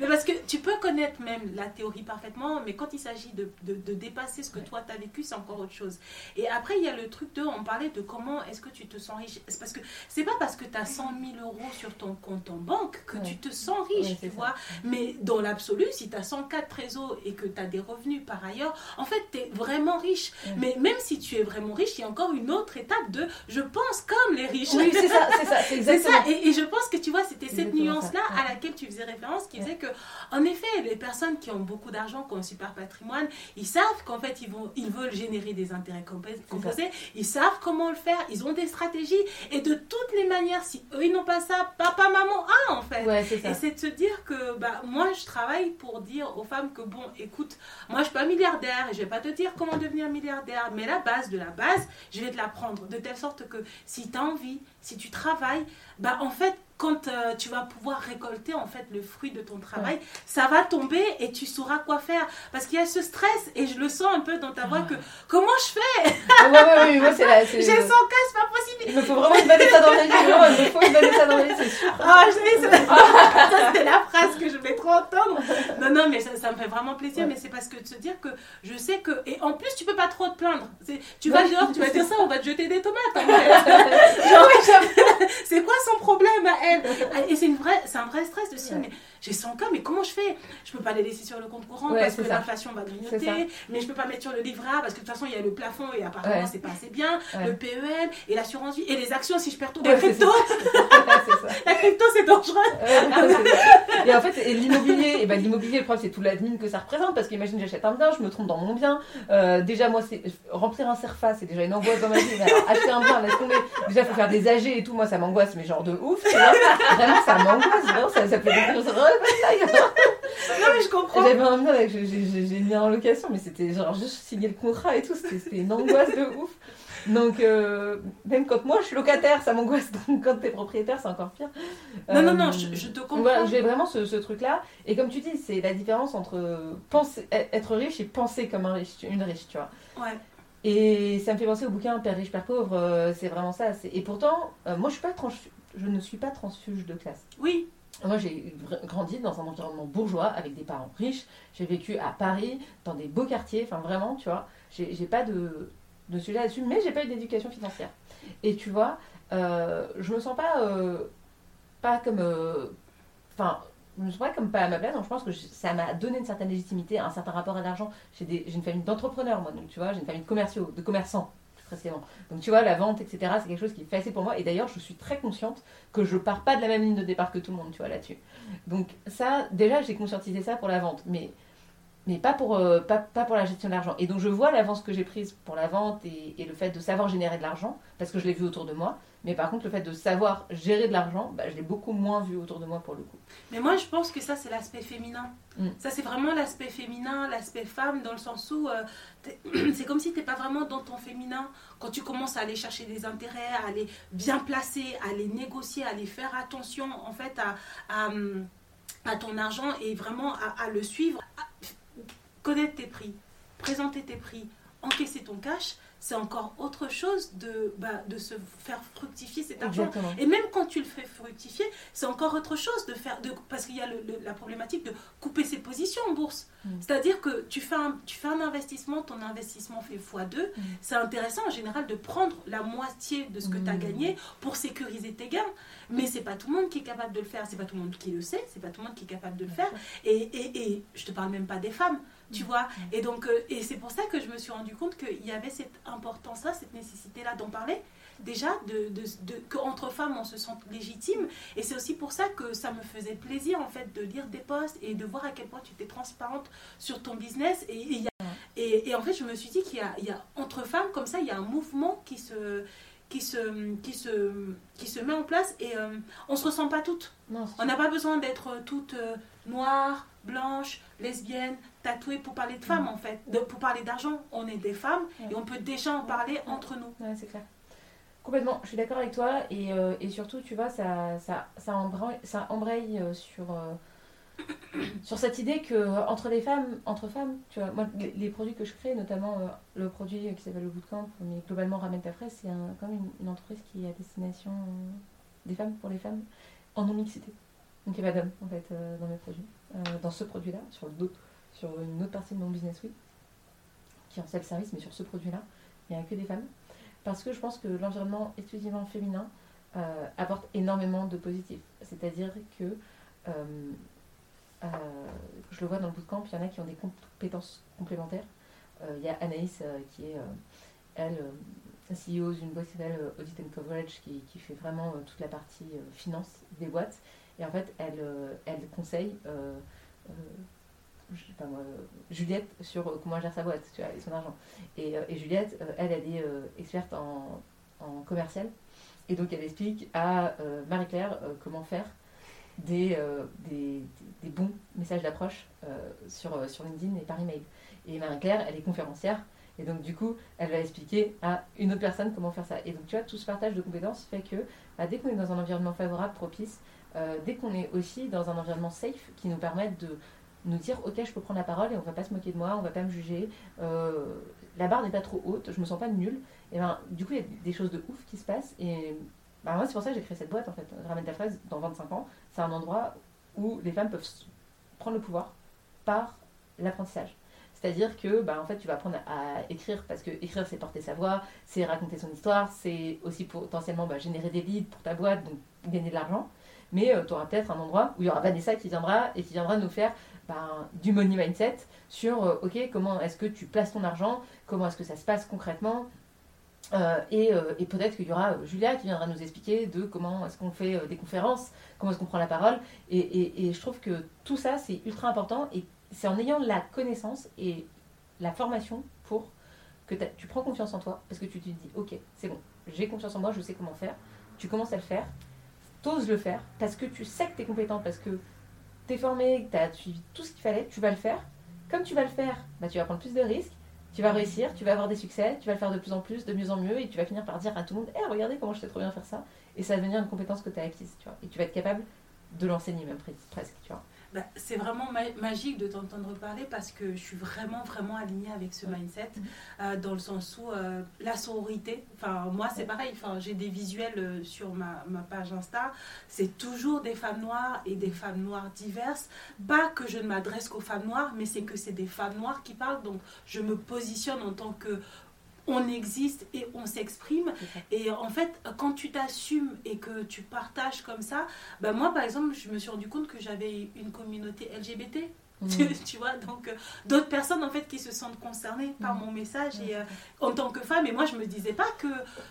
Mais parce que tu peux connaître même la théorie parfaitement, mais quand il s'agit de, de, de dépasser ce que toi tu as vécu, c'est encore autre chose. Et après, il y a le truc de, on parlait de comment est-ce que tu te sens riche. C'est parce que c'est pas parce que tu as 100 000 euros sur ton compte en banque que Ouais. tu te sens riche, Ouais, tu ça. vois. Mais dans l'absolu, si tu as 104 trésors et que tu as des revenus par ailleurs, en fait, tu es vraiment riche. Mais même si tu es vraiment riche, il y a encore une autre étape de je pense comme les riches. Oui, c'est ça, c'est ça, c'est exactement. ça, et, et je pense que tu vois, c'était cette nuance-là à laquelle tu faisais référence qui faisait que, en effet, les personnes qui ont beaucoup d'argent, qui ont un super patrimoine, ils savent qu'en fait, ils, vont, ils veulent générer des intérêts compos- composés, ils savent comment le faire, ils ont des stratégies, et de toutes les manières, si eux, ils n'ont pas ça, papa, maman a, en fait. Ouais, c'est ça. Et c'est de se dire que bah, moi, je travaille pour dire aux femmes que, bon, écoute, moi, je suis pas milliardaire et je vais pas te dire comment devenir milliardaire, mais la base de la base, je vais te l'apprendre. De telle sorte que si tu as envie, si tu travailles, bah, en fait, quand euh, tu vas pouvoir récolter en fait le fruit de ton travail, ça va tomber et tu sauras quoi faire. Parce qu'il y a ce stress et je le sens un peu dans ta voix que comment je fais? Ouais, ouais, ouais, moi, c'est la. c'est- J'ai 100 cas, c'est pas possible. Il me faut vraiment une Vanessa dans vie. Vraiment, il me faut une Vanessa dans vie, c'est sûr. Ah, je sais, c'est- ça la phrase que je voulais trop entendre. Non, non, mais ça, ça me fait vraiment plaisir. Mais c'est parce que de se dire que je sais que. Et en plus, tu peux pas trop te plaindre. Tu vas dehors, tu vas dire ça. on va te jeter des tomates. en fait. C'est quoi son problème? à Et c'est une vraie, c'est un vrai stress de se dire, mais j'ai 100 cas, mais comment je fais? Je peux pas les laisser sur le compte courant Ouais, parce que ça. l'inflation va grignoter, mais je peux pas mettre sur le livret A parce que de toute façon, il y a le plafond et apparemment, Ouais. c'est pas assez bien. Ouais. Le PEL et l'assurance vie et les actions si je perds tout. Cryptos, c'est ça. la crypto, c'est dangereux. Et en fait, et l'immobilier, et ben l'immobilier, le problème, c'est tout l'admin que ça représente. Parce qu'imagine, j'achète un bien, je me trompe dans mon bien. Euh, déjà, moi, c'est remplir un CERFA, c'est déjà une angoisse dans ma vie. Mais alors, acheter un bien, laisse tomber. Déjà, faut faire des AG et tout. Moi, ça m'angoisse, mais genre de ouf. Tu vois Vraiment, ça m'angoisse. Vraiment, ça, ça fait des choses. Non, mais je comprends. J'avais un bien que j'ai- mis en location, mais c'était genre juste signer le contrat et tout. C'était une angoisse de ouf. Donc, euh, même quand moi je suis locataire, ça m'angoisse. Donc, quand t'es propriétaire, c'est encore pire. Non, non, Euh, non, je, je te comprends. voilà, j'ai vraiment ce, ce truc-là. Et comme tu dis, c'est la différence entre penser, être riche et penser comme un riche, une riche, tu vois. Ouais. Et ça me fait penser au bouquin Père riche, Père pauvre. euh, c'est vraiment ça. Et pourtant, euh, moi, je, suis pas transfu- je ne suis pas transfuge de classe. Oui, Moi, j'ai grandi dans un environnement bourgeois avec des parents riches. J'ai vécu à Paris, dans des beaux quartiers. Enfin, vraiment, tu vois. J'ai pas de, de sujet là-dessus, mais j'ai pas eu d'éducation financière. Et tu vois, euh, je me sens pas, euh, pas comme. euh, Enfin. je me sens pas comme pas à ma place, donc je pense que je- ça m'a donné une certaine légitimité, un certain rapport à l'argent. J'ai une famille d'entrepreneurs, moi, donc tu vois, j'ai une famille de commerciaux, de commerçants, Donc tu vois, la vente, etc., c'est quelque chose qui est facile pour moi. Et d'ailleurs, je suis très consciente que je pars pas de la même ligne de départ que tout le monde, tu vois, là-dessus. Donc ça, déjà, j'ai conscientisé ça pour la vente, mais, mais pas, pour, euh, pas, pas pour la gestion de l'argent. Et donc je vois l'avance que j'ai prise pour la vente et, et le fait de savoir générer de l'argent, parce que je l'ai vu autour de moi. Mais par contre, le fait de savoir gérer de l'argent, bah, je l'ai beaucoup moins vu autour de moi pour le coup. mais moi je pense que ça c'est l'aspect féminin. Mm. Ça c'est vraiment l'aspect féminin, l'aspect femme, dans le sens où euh, c'est comme si tu n'es pas vraiment dans ton féminin. Quand tu commences à aller chercher des intérêts, à les bien placer, à les négocier, à les faire attention en fait à, à, à ton argent et vraiment à, à le suivre, connaître tes prix, présenter tes prix, encaisser ton cash, c'est encore autre chose de, bah, de se faire fructifier cet argent. Exactement. Et même quand tu le fais fructifier, c'est encore autre chose de faire, de, parce qu'il y a le- le- la problématique de couper ses positions en bourse. Mm. C'est-à-dire que tu fais, un, tu fais un investissement, ton investissement fait x2. Mm. C'est intéressant en général de prendre la moitié de ce que tu as Mm. gagné pour sécuriser tes gains. Mais c'est pas tout le monde qui est capable de le faire, c'est pas tout le monde qui le sait, c'est pas tout le monde qui est capable de le faire. Et, et, et je te parle même pas des femmes, tu Mm. vois. Et donc, euh, et c'est pour ça que je me suis rendu compte qu'il y avait cette importance-là, cette nécessité-là d'en parler. Déjà, de, de, de, qu'entre femmes, on se sente légitime. Et c'est aussi pour ça que ça me faisait plaisir, en fait, de lire des posts et de voir à quel point tu étais transparente sur ton business. Et, et, et en fait, je me suis dit qu'il y a, il y a, entre femmes, comme ça, il y a un mouvement qui se, qui se, qui se, qui se met en place et euh, on se ressent pas toutes. Non, On n'a pas besoin d'être toutes euh, noires, blanches, lesbiennes, tatouées pour parler de femmes en fait, de- pour parler d'argent. On est des femmes et on peut déjà en parler entre nous. Ouais, c'est clair. Complètement, je suis d'accord avec toi. Et, euh, et surtout, tu vois, ça, ça, ça, embraye, ça embraye euh, sur, euh, sur cette idée que entre les femmes, entre femmes, tu vois, moi, les, les produits que je crée, notamment euh, le produit qui s'appelle le Bootcamp, mais globalement Ramène ta fraise, c'est un- quand même une, une entreprise qui est à destination des femmes pour les femmes en non-mixité. Donc il n'y a pas d'hommes en fait dans mes produits. Dans ce produit-là, sur, d'autres- sur une autre partie de mon business, oui, qui est en self-service, mais sur ce produit-là, il n'y a que des femmes. Parce que je pense que l'environnement exclusivement féminin euh, apporte énormément de positif. C'est-à-dire que, euh, euh, je le vois dans le bootcamp, il y en a qui ont des compétences complémentaires. Il y a Anaïs qui est, elle, CEO d'une boîte qui Audit and Coverage, qui, fait vraiment toute la partie finance des boîtes. Et en fait, elle, elle conseille euh, Juliette sur euh, comment gère sa boîte et son argent. Et, euh, et Juliette, elle, elle est experte en, commercial. Et donc, elle explique à Marie-Claire comment faire des, bons messages d'approche sur, sur LinkedIn et par email. Et Marie-Claire, elle est conférencière. Et donc, du coup, elle va expliquer à une autre personne comment faire ça. Et donc, tu vois, tout ce partage de compétences fait que bah, dès qu'on est dans un environnement favorable, propice, dès qu'on est aussi dans un environnement safe qui nous permette de nous dire ok je peux prendre la parole et on va pas se moquer de moi, on va pas me juger, euh, la barre n'est pas trop haute, je me sens pas nulle, et ben du coup il y a des choses de ouf qui se passent et bah, moi c'est pour ça que j'ai créé cette boîte en fait. Ramène ta fraise dans 25 ans, c'est un endroit où les femmes peuvent prendre le pouvoir par l'apprentissage. C'est-à-dire que bah, en fait, tu vas apprendre à écrire parce que écrire c'est porter sa voix, c'est raconter son histoire, c'est aussi potentiellement bah, générer des leads pour ta boîte, donc gagner de l'argent. Mais tu auras peut-être un endroit où il y aura Vanessa qui viendra et qui viendra nous faire ben, du money mindset sur euh, ok comment est-ce que tu places ton argent, comment est-ce que ça se passe concrètement. Euh, et euh, et peut-être qu'il y aura Julia qui viendra nous expliquer de comment est-ce qu'on fait des conférences, comment est-ce qu'on prend la parole. Et, et- je trouve que tout ça c'est ultra important et c'est en ayant la connaissance et la formation pour que tu prends confiance en toi parce que tu te dis ok c'est bon j'ai confiance en moi je sais comment faire tu commences à le faire t'oses le faire parce que tu sais que tu es compétent parce que tu es formé tu as suivi tout ce qu'il fallait tu vas le faire. Comme tu vas le faire bah, tu vas prendre plus de risques tu vas réussir tu vas avoir des succès tu vas le faire de plus en plus de mieux en mieux et tu vas finir par dire à tout le monde Eh, regardez comment je sais trop bien faire ça. Et ça va devenir une compétence que tu as acquise tu vois. Et tu vas être capable de l'enseigner même pres- presque tu vois Bah, c'est vraiment ma- magique de t'entendre parler parce que je suis vraiment vraiment alignée avec ce mindset euh, dans le sens où euh, la sororité enfin moi c'est pareil enfin j'ai des visuels euh, sur ma, ma page Insta. C'est toujours des femmes noires et des femmes noires diverses. Pas que je ne m'adresse qu'aux femmes noires mais c'est que c'est des femmes noires qui parlent. Donc je me positionne en tant que on existe et on s'exprime et en fait, quand tu t'assumes et que tu partages comme ça, ben moi par exemple, je me suis rendu compte que j'avais une communauté LGBT. Tu, tu vois, donc euh, d'autres personnes en fait qui se sentent concernées par Mhm. mon message et euh, en tant que femme. Et moi je me disais pas que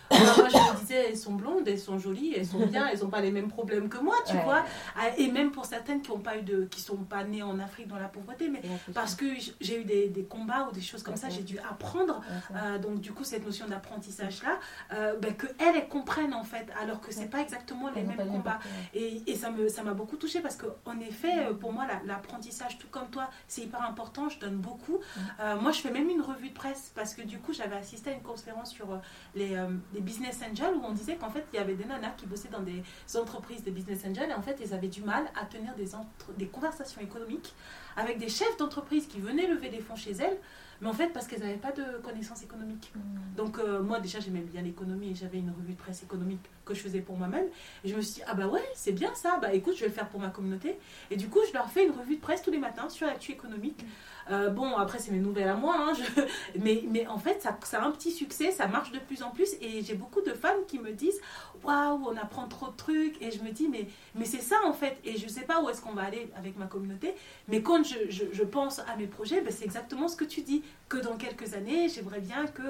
enfin, moi je me disais elles sont blondes elles sont jolies elles sont bien elles ont pas les mêmes problèmes que moi tu Ouais. vois. Ah, et même pour certaines qui ont pas eu de qui sont pas nées en Afrique dans la pauvreté mais la parce que j'ai eu des, des combats ou des choses comme ça j'ai dû apprendre euh, donc du coup cette notion d'apprentissage là euh, ben, que elles elles comprennent en fait alors que c'est pas exactement les mêmes combats. et, et ça me ça m'a beaucoup touchée parce que en effet euh, pour moi la- l'apprentissage tout comme toi c'est hyper important je donne beaucoup. Euh, moi je fais même une revue de presse parce que du coup j'avais assisté à une conférence sur euh, les, euh, les business angels où on disait qu'en fait il y avait des nanas qui bossaient dans des entreprises de business angels et en fait ils avaient du mal à tenir des, entre- des conversations économiques avec des chefs d'entreprise qui venaient lever des fonds chez elles mais en fait parce qu'elles n'avaient pas de connaissances économiques. Mm. donc euh, moi déjà j'aimais bien l'économie et j'avais une revue de presse économique que je faisais pour moi-même. Et je me suis dit ah bah ouais c'est bien ça. Bah écoute je vais le faire pour ma communauté. Et du coup je leur fais une revue de presse tous les matins sur l'actu économique Euh, bon après c'est mes nouvelles à moi hein, je- mais, mais en fait ça, ça a un petit succès ça marche de plus en plus et j'ai beaucoup de femmes qui me disent waouh on apprend trop de trucs et je me dis mais, mais c'est ça en fait et je sais pas où est-ce qu'on va aller avec ma communauté mais quand je, je, je pense à mes projets ben, c'est exactement ce que tu dis que dans quelques années j'aimerais bien que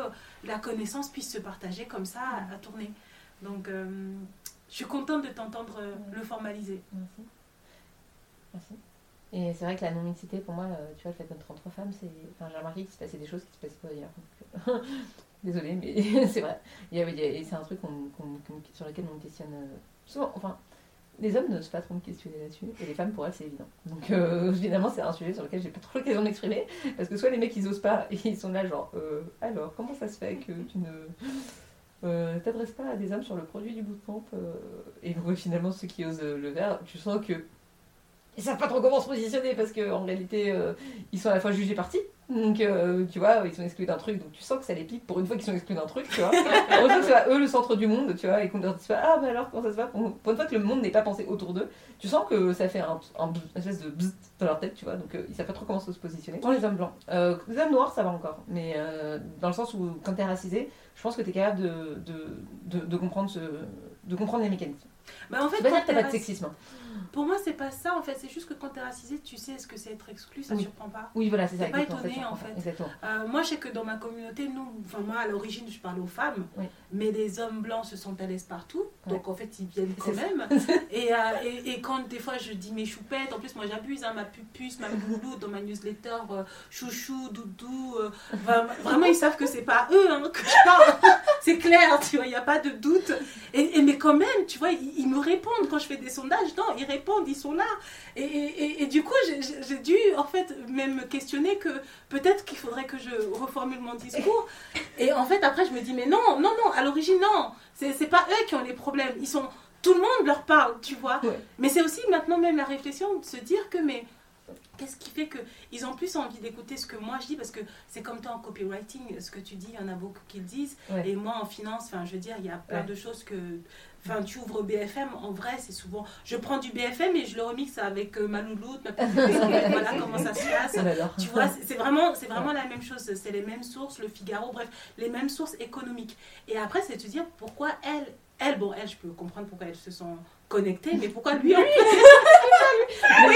la connaissance puisse se partager comme ça à, à tourner. Donc, euh, je suis contente de t'entendre euh, le formaliser. Merci. Merci. Et c'est vrai que la non-mixité, pour moi, euh, tu vois, le fait d'être entre femmes, c'est. Enfin, j'ai remarqué qu'il se passait des choses qui se passaient pas ailleurs. Euh, Désolée, mais c'est vrai. A- et c'est un truc sur lequel on questionne euh, souvent. Enfin, les hommes n'osent pas trop me questionner là-dessus, et les femmes, pour elles, c'est évident. Donc, évidemment, c'est un sujet sur lequel j'ai pas trop l'occasion de m'exprimer, parce que soit les mecs, ils osent pas, et ils sont là, genre, euh, alors, comment ça se fait que tu ne. t'adresses pas à des hommes sur le produit du bootcamp euh, et donc ouais, finalement ceux qui osent le faire tu sens que ils savent pas trop comment se positionner parce que en réalité euh, ils sont à la fois jugés partis Donc, euh, tu vois, ils sont exclus d'un truc, donc tu sens que ça les pique pour une fois qu'ils sont exclus d'un truc, tu vois. Sent que c'est pas eux le centre du monde, tu vois, et qu'on leur dit pas, ah, bah alors, comment ça se passe? Pour, pour une fois que le monde n'est pas pensé autour d'eux, tu sens que ça fait un, une espèce de bzz dans leur tête, tu vois, donc euh, ils savent pas trop comment se positionner. Dans les hommes blancs. Euh, les hommes noirs, ça va encore, mais dans le sens où, quand t'es racisé, je pense que t'es capable de, de, de, de comprendre ce, de comprendre les mécanismes. Bah, en fait, veut quand dire que t'as pas de sexisme. Pour moi, c'est pas ça en fait. C'est juste que quand t'es racisé, tu sais ce que c'est être exclu, ça Oui. surprend pas. Oui, voilà, c'est ça. T'es pas étonné, en fait. Euh, moi, je sais que dans ma communauté, nous, enfin moi à l'origine, je parle aux femmes, Oui. mais les hommes blancs se sentent à l'aise partout, donc en fait ils viennent quand même. et, euh, et, et quand des fois je dis mes choupettes, en plus moi j'abuse, hein, ma pupuce, ma loulou dans ma newsletter, euh, chouchou, doudou, euh, vraiment ils savent que c'est pas eux hein, que je parle, c'est clair, tu vois, il n'y a pas de doute. Et, et- mais quand même, tu vois, ils, ils me répondent quand je fais des sondages, non, ils répondent, ils sont là. Et, et- et- du coup, j'ai- dû en fait même me questionner que peut-être qu'il faudrait que je reformule mon discours. Et en fait, après, je me dis, mais non, non, non, à l'origine, non. C'est c'est pas eux qui ont les problèmes. Ils sont. Tout le monde leur parle, tu vois. Ouais. Mais c'est aussi maintenant même la réflexion de se dire que, mais. Qu'est-ce qui fait qu'ils ont plus envie d'écouter ce que moi je dis? Parce que c'est comme toi en copywriting, ce que tu dis, il y en a beaucoup qui le disent. Ouais. Et moi en finance, enfin, je veux dire, il y a plein Ouais. de choses que. Enfin, tu ouvres BFM, en vrai, c'est souvent. Je prends du BFM et je le remixe avec euh, ma louloute, ma petite voilà comment ça se passe. Tu vois, c'est vraiment, c'est vraiment la même chose. C'est les mêmes sources, le Figaro, bref, les mêmes sources économiques. Et après, c'est de se dire pourquoi elle, elle, bon, elle, je peux comprendre pourquoi elles se sont connectées, mais pourquoi lui, en Mais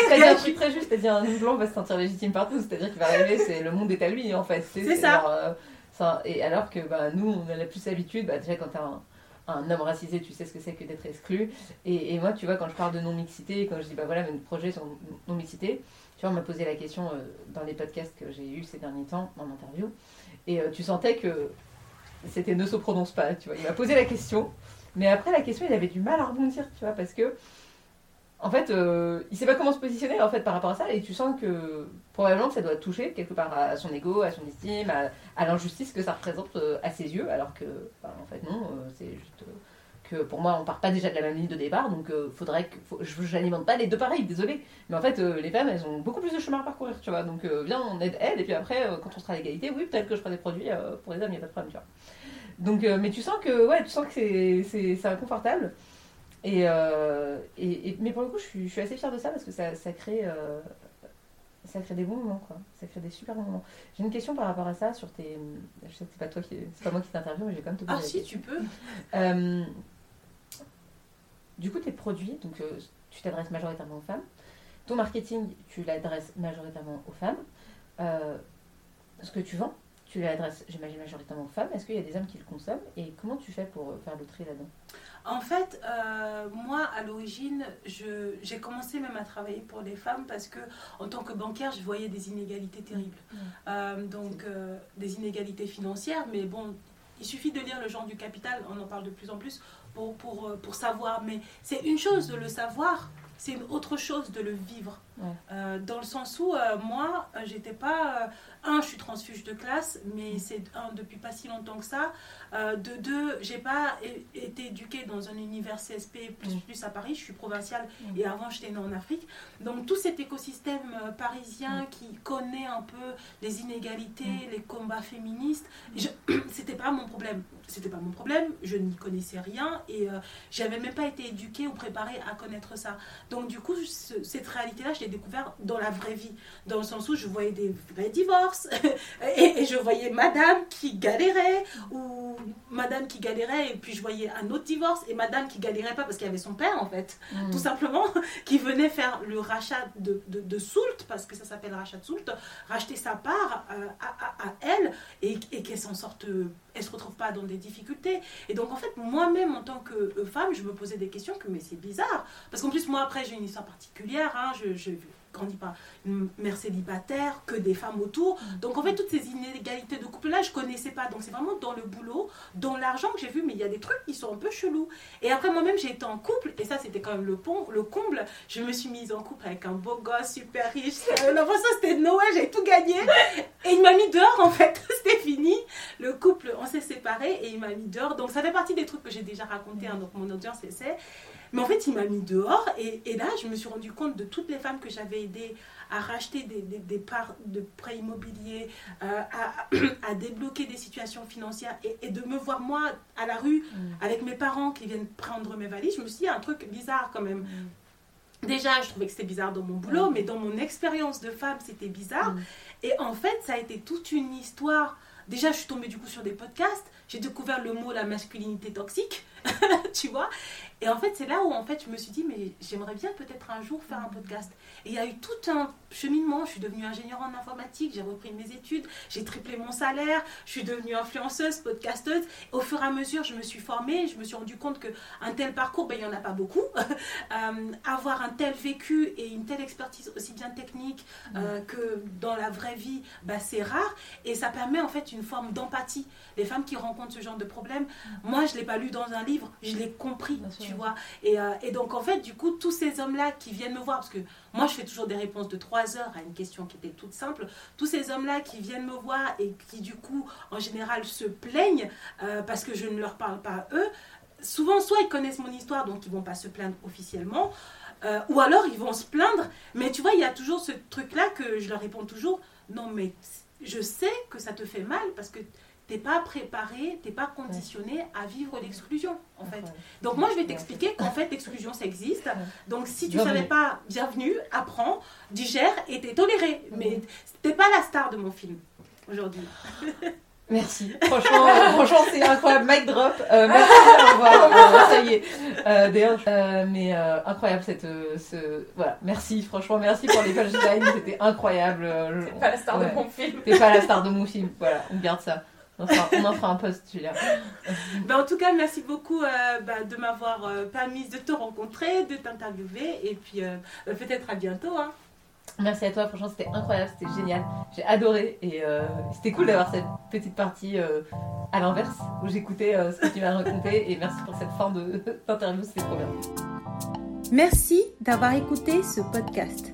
t'as dit un truc très juste, dit un blanc va se sentir légitime partout, c'est-à-dire qu'il va arriver, c'est le monde est à lui en fait. C'est ça. genre, euh, ça. Et alors que bah, nous, on a la plus habitude, bah, déjà quand t'as un, un homme racisé, tu sais ce que c'est que d'être exclu. Et, et moi, tu vois, quand je parle de non-mixité, quand je dis bah voilà, mes projets sont non-mixité, tu vois, on m'a posé la question euh, dans les podcasts que j'ai eu ces derniers temps en interview, et euh, tu sentais que c'était ne se prononce pas, tu vois. Il m'a posé la question, mais après la question, il avait du mal à rebondir, tu vois, parce que en fait, euh, il sait pas comment se positionner en fait par rapport à ça, et tu sens que probablement que ça doit toucher quelque part à son ego, à son estime, à, l'injustice que ça représente euh, à ses yeux, alors que en fait non, euh, c'est juste que pour moi on part pas déjà de la même ligne de départ, donc faudrait que pas les deux pareils, désolé, mais en fait les femmes elles ont beaucoup plus de chemin à parcourir, tu vois, donc viens on aide elles, et puis après quand on sera à l'égalité, oui peut-être que je ferai des produits pour les hommes, il y a pas de problème, tu vois. Donc, mais tu sens que ouais, tu sens que c'est c'est inconfortable. Et, euh, et, et- mais pour le coup, je suis, je suis assez fière de ça parce que ça, ça crée, euh, ça crée des bons moments, quoi. Ça crée des super bons moments. J'ai une question par rapport à ça sur tes. Je sais que c'est pas toi qui, c'est pas moi qui t'interviewe, mais j'ai quand même te poser Ah si, question. tu peux. Euh, du coup, tes produits, donc tu t'adresses majoritairement aux femmes. Ton marketing, tu l'adresses majoritairement aux femmes. Ce que tu vends, tu l'adresses, j'imagine, majoritairement aux femmes. Est-ce qu'il y a des hommes qui le consomment Et comment tu fais pour euh, faire le tri là-dedans? En fait, euh, moi, à l'origine, j'ai commencé même à travailler pour les femmes parce que, en tant que bancaire, je voyais des inégalités terribles. Euh, donc, euh, des inégalités financières, mais bon, il suffit de lire le genre du capital, on en parle de plus en plus, pour, pour, pour savoir. Mais c'est une chose de le savoir, c'est une autre chose de le vivre. Ouais. Euh, dans le sens où, euh, moi, j'étais pas. Un, je suis transfuge de classe, mais c'est un depuis pas si longtemps que ça. Euh, de deux, j'ai pas été éduquée dans un univers CSP plus, Mm. plus à Paris, je suis provinciale Mm. et avant j'étais née en Afrique. Donc tout cet écosystème euh, parisien Mm. qui connaît un peu les inégalités, les combats féministes, c'était pas mon problème. C'était pas mon problème, je n'y connaissais rien et euh, j'avais même pas été éduquée ou préparée à connaître ça. Donc du coup, ce- cette réalité-là, je l'ai découvert dans la vraie vie, dans le sens où je voyais des vrais divorces et, et je voyais madame qui galérait ou madame qui galérait et puis je voyais un autre divorce et madame qui galérait pas parce qu'il y avait son père en fait Mm. tout simplement, qui venait faire le rachat de, de, de Soult, parce que ça s'appelle rachat de Soult, racheter sa part euh, à, à- à elle et, et qu'elle s'en sorte, euh, elle se retrouve pas dans des difficultés. Et donc en fait, moi-même en tant que euh, femme, je me posais des questions que mais c'est bizarre, parce qu'en plus moi après j'ai une histoire particulière, hein, je, je grandis pas une mère célibataire, que des femmes autour. Donc en fait, toutes ces inégalités de couple-là, je connaissais pas. Donc c'est vraiment dans le boulot, dans l'argent que j'ai vu, mais il y a des trucs qui sont un peu chelous. Et après, moi-même, j'ai été en couple, et ça, c'était quand même le, pont, le comble. Je me suis mise en couple avec un beau gosse super riche. Euh, L'impression, c'était Noël, j'ai tout gagné. Et il m'a mis dehors, en fait. c'était fini. Le couple, on s'est séparés, et il m'a mis dehors. Donc ça fait partie des trucs que j'ai déjà raconté, hein, donc mon audience le sait. Mais en fait, il m'a mis dehors, et, et là, je me suis rendu compte de toutes les femmes que j'avais aidé à racheter des, des- des parts de prêts immobiliers, euh, à, à débloquer des situations financières et, et de me voir moi à la rue Mm. avec mes parents qui viennent prendre mes valises, je me suis dit, un truc bizarre quand même. Déjà, je trouvais que c'était bizarre dans mon boulot, Ouais. mais dans mon expérience de femme, c'était bizarre. Mm. Et en fait, ça a été toute une histoire. Déjà, je suis tombée du coup sur des podcasts. J'ai découvert le mot la masculinité toxique, tu vois. Et en fait, c'est là où en fait, je me suis dit, mais j'aimerais bien peut-être un jour faire un podcast. Et il y a eu tout un cheminement. Je suis devenue ingénieure en informatique, j'ai repris mes études, j'ai triplé mon salaire, je suis devenue influenceuse, podcasteuse. Au fur et à mesure, je me suis formée, je me suis rendu compte que un tel parcours, ben, il n'y en a pas beaucoup. Euh, avoir un tel vécu et une telle expertise aussi bien technique euh, que dans la vraie vie, bah, c'est rare et ça permet en fait une forme d'empathie. Les femmes qui rencontrent ce genre de problème, moi je l'ai pas lu dans un livre, je l'ai compris, tu vois. Et, euh, et donc en fait, du coup, tous ces hommes-là qui viennent me voir, parce que moi je toujours des réponses de 3 heures à une question qui était toute simple, tous ces hommes-là qui viennent me voir et qui du coup en général se plaignent euh, parce que je ne leur parle pas à eux, souvent soit ils connaissent mon histoire donc ils vont pas se plaindre officiellement, euh, ou alors ils vont se plaindre, mais tu vois, il y a toujours ce truc-là que je leur réponds toujours, non mais je sais que ça te fait mal parce que t'es pas préparé, t'es pas conditionné à vivre l'exclusion en fait. Ouais. Donc moi je vais t'expliquer qu'en fait l'exclusion ça existe. Donc si tu Bienvenue. savais pas, bienvenue, apprends, digère et t'es toléré. Mais t'es pas la star de mon film aujourd'hui. Merci. Franchement, euh, franchement c'est incroyable. Mic drop. Euh, merci. Au revoir. Euh, ça y est. Euh, D'ailleurs, euh, mais euh, incroyable cette, euh, ce, voilà. Merci. Franchement, merci pour les punchlines. C'était incroyable. C'est pas la star ouais. de mon film. T'es pas la star de mon film. Voilà, on garde ça. On en fera, on en fera un post, Julia. Ben, en tout cas, merci beaucoup euh, bah, de m'avoir euh, permis de te rencontrer, de t'interviewer et puis euh, euh, peut-être à bientôt. Hein. Merci à toi, franchement c'était incroyable, c'était génial. J'ai adoré et euh, c'était cool d'avoir cette petite partie euh, à l'inverse où j'écoutais euh, ce que tu m'as raconté et merci pour cette fin de- d'interview, c'était trop bien. Merci d'avoir écouté ce podcast.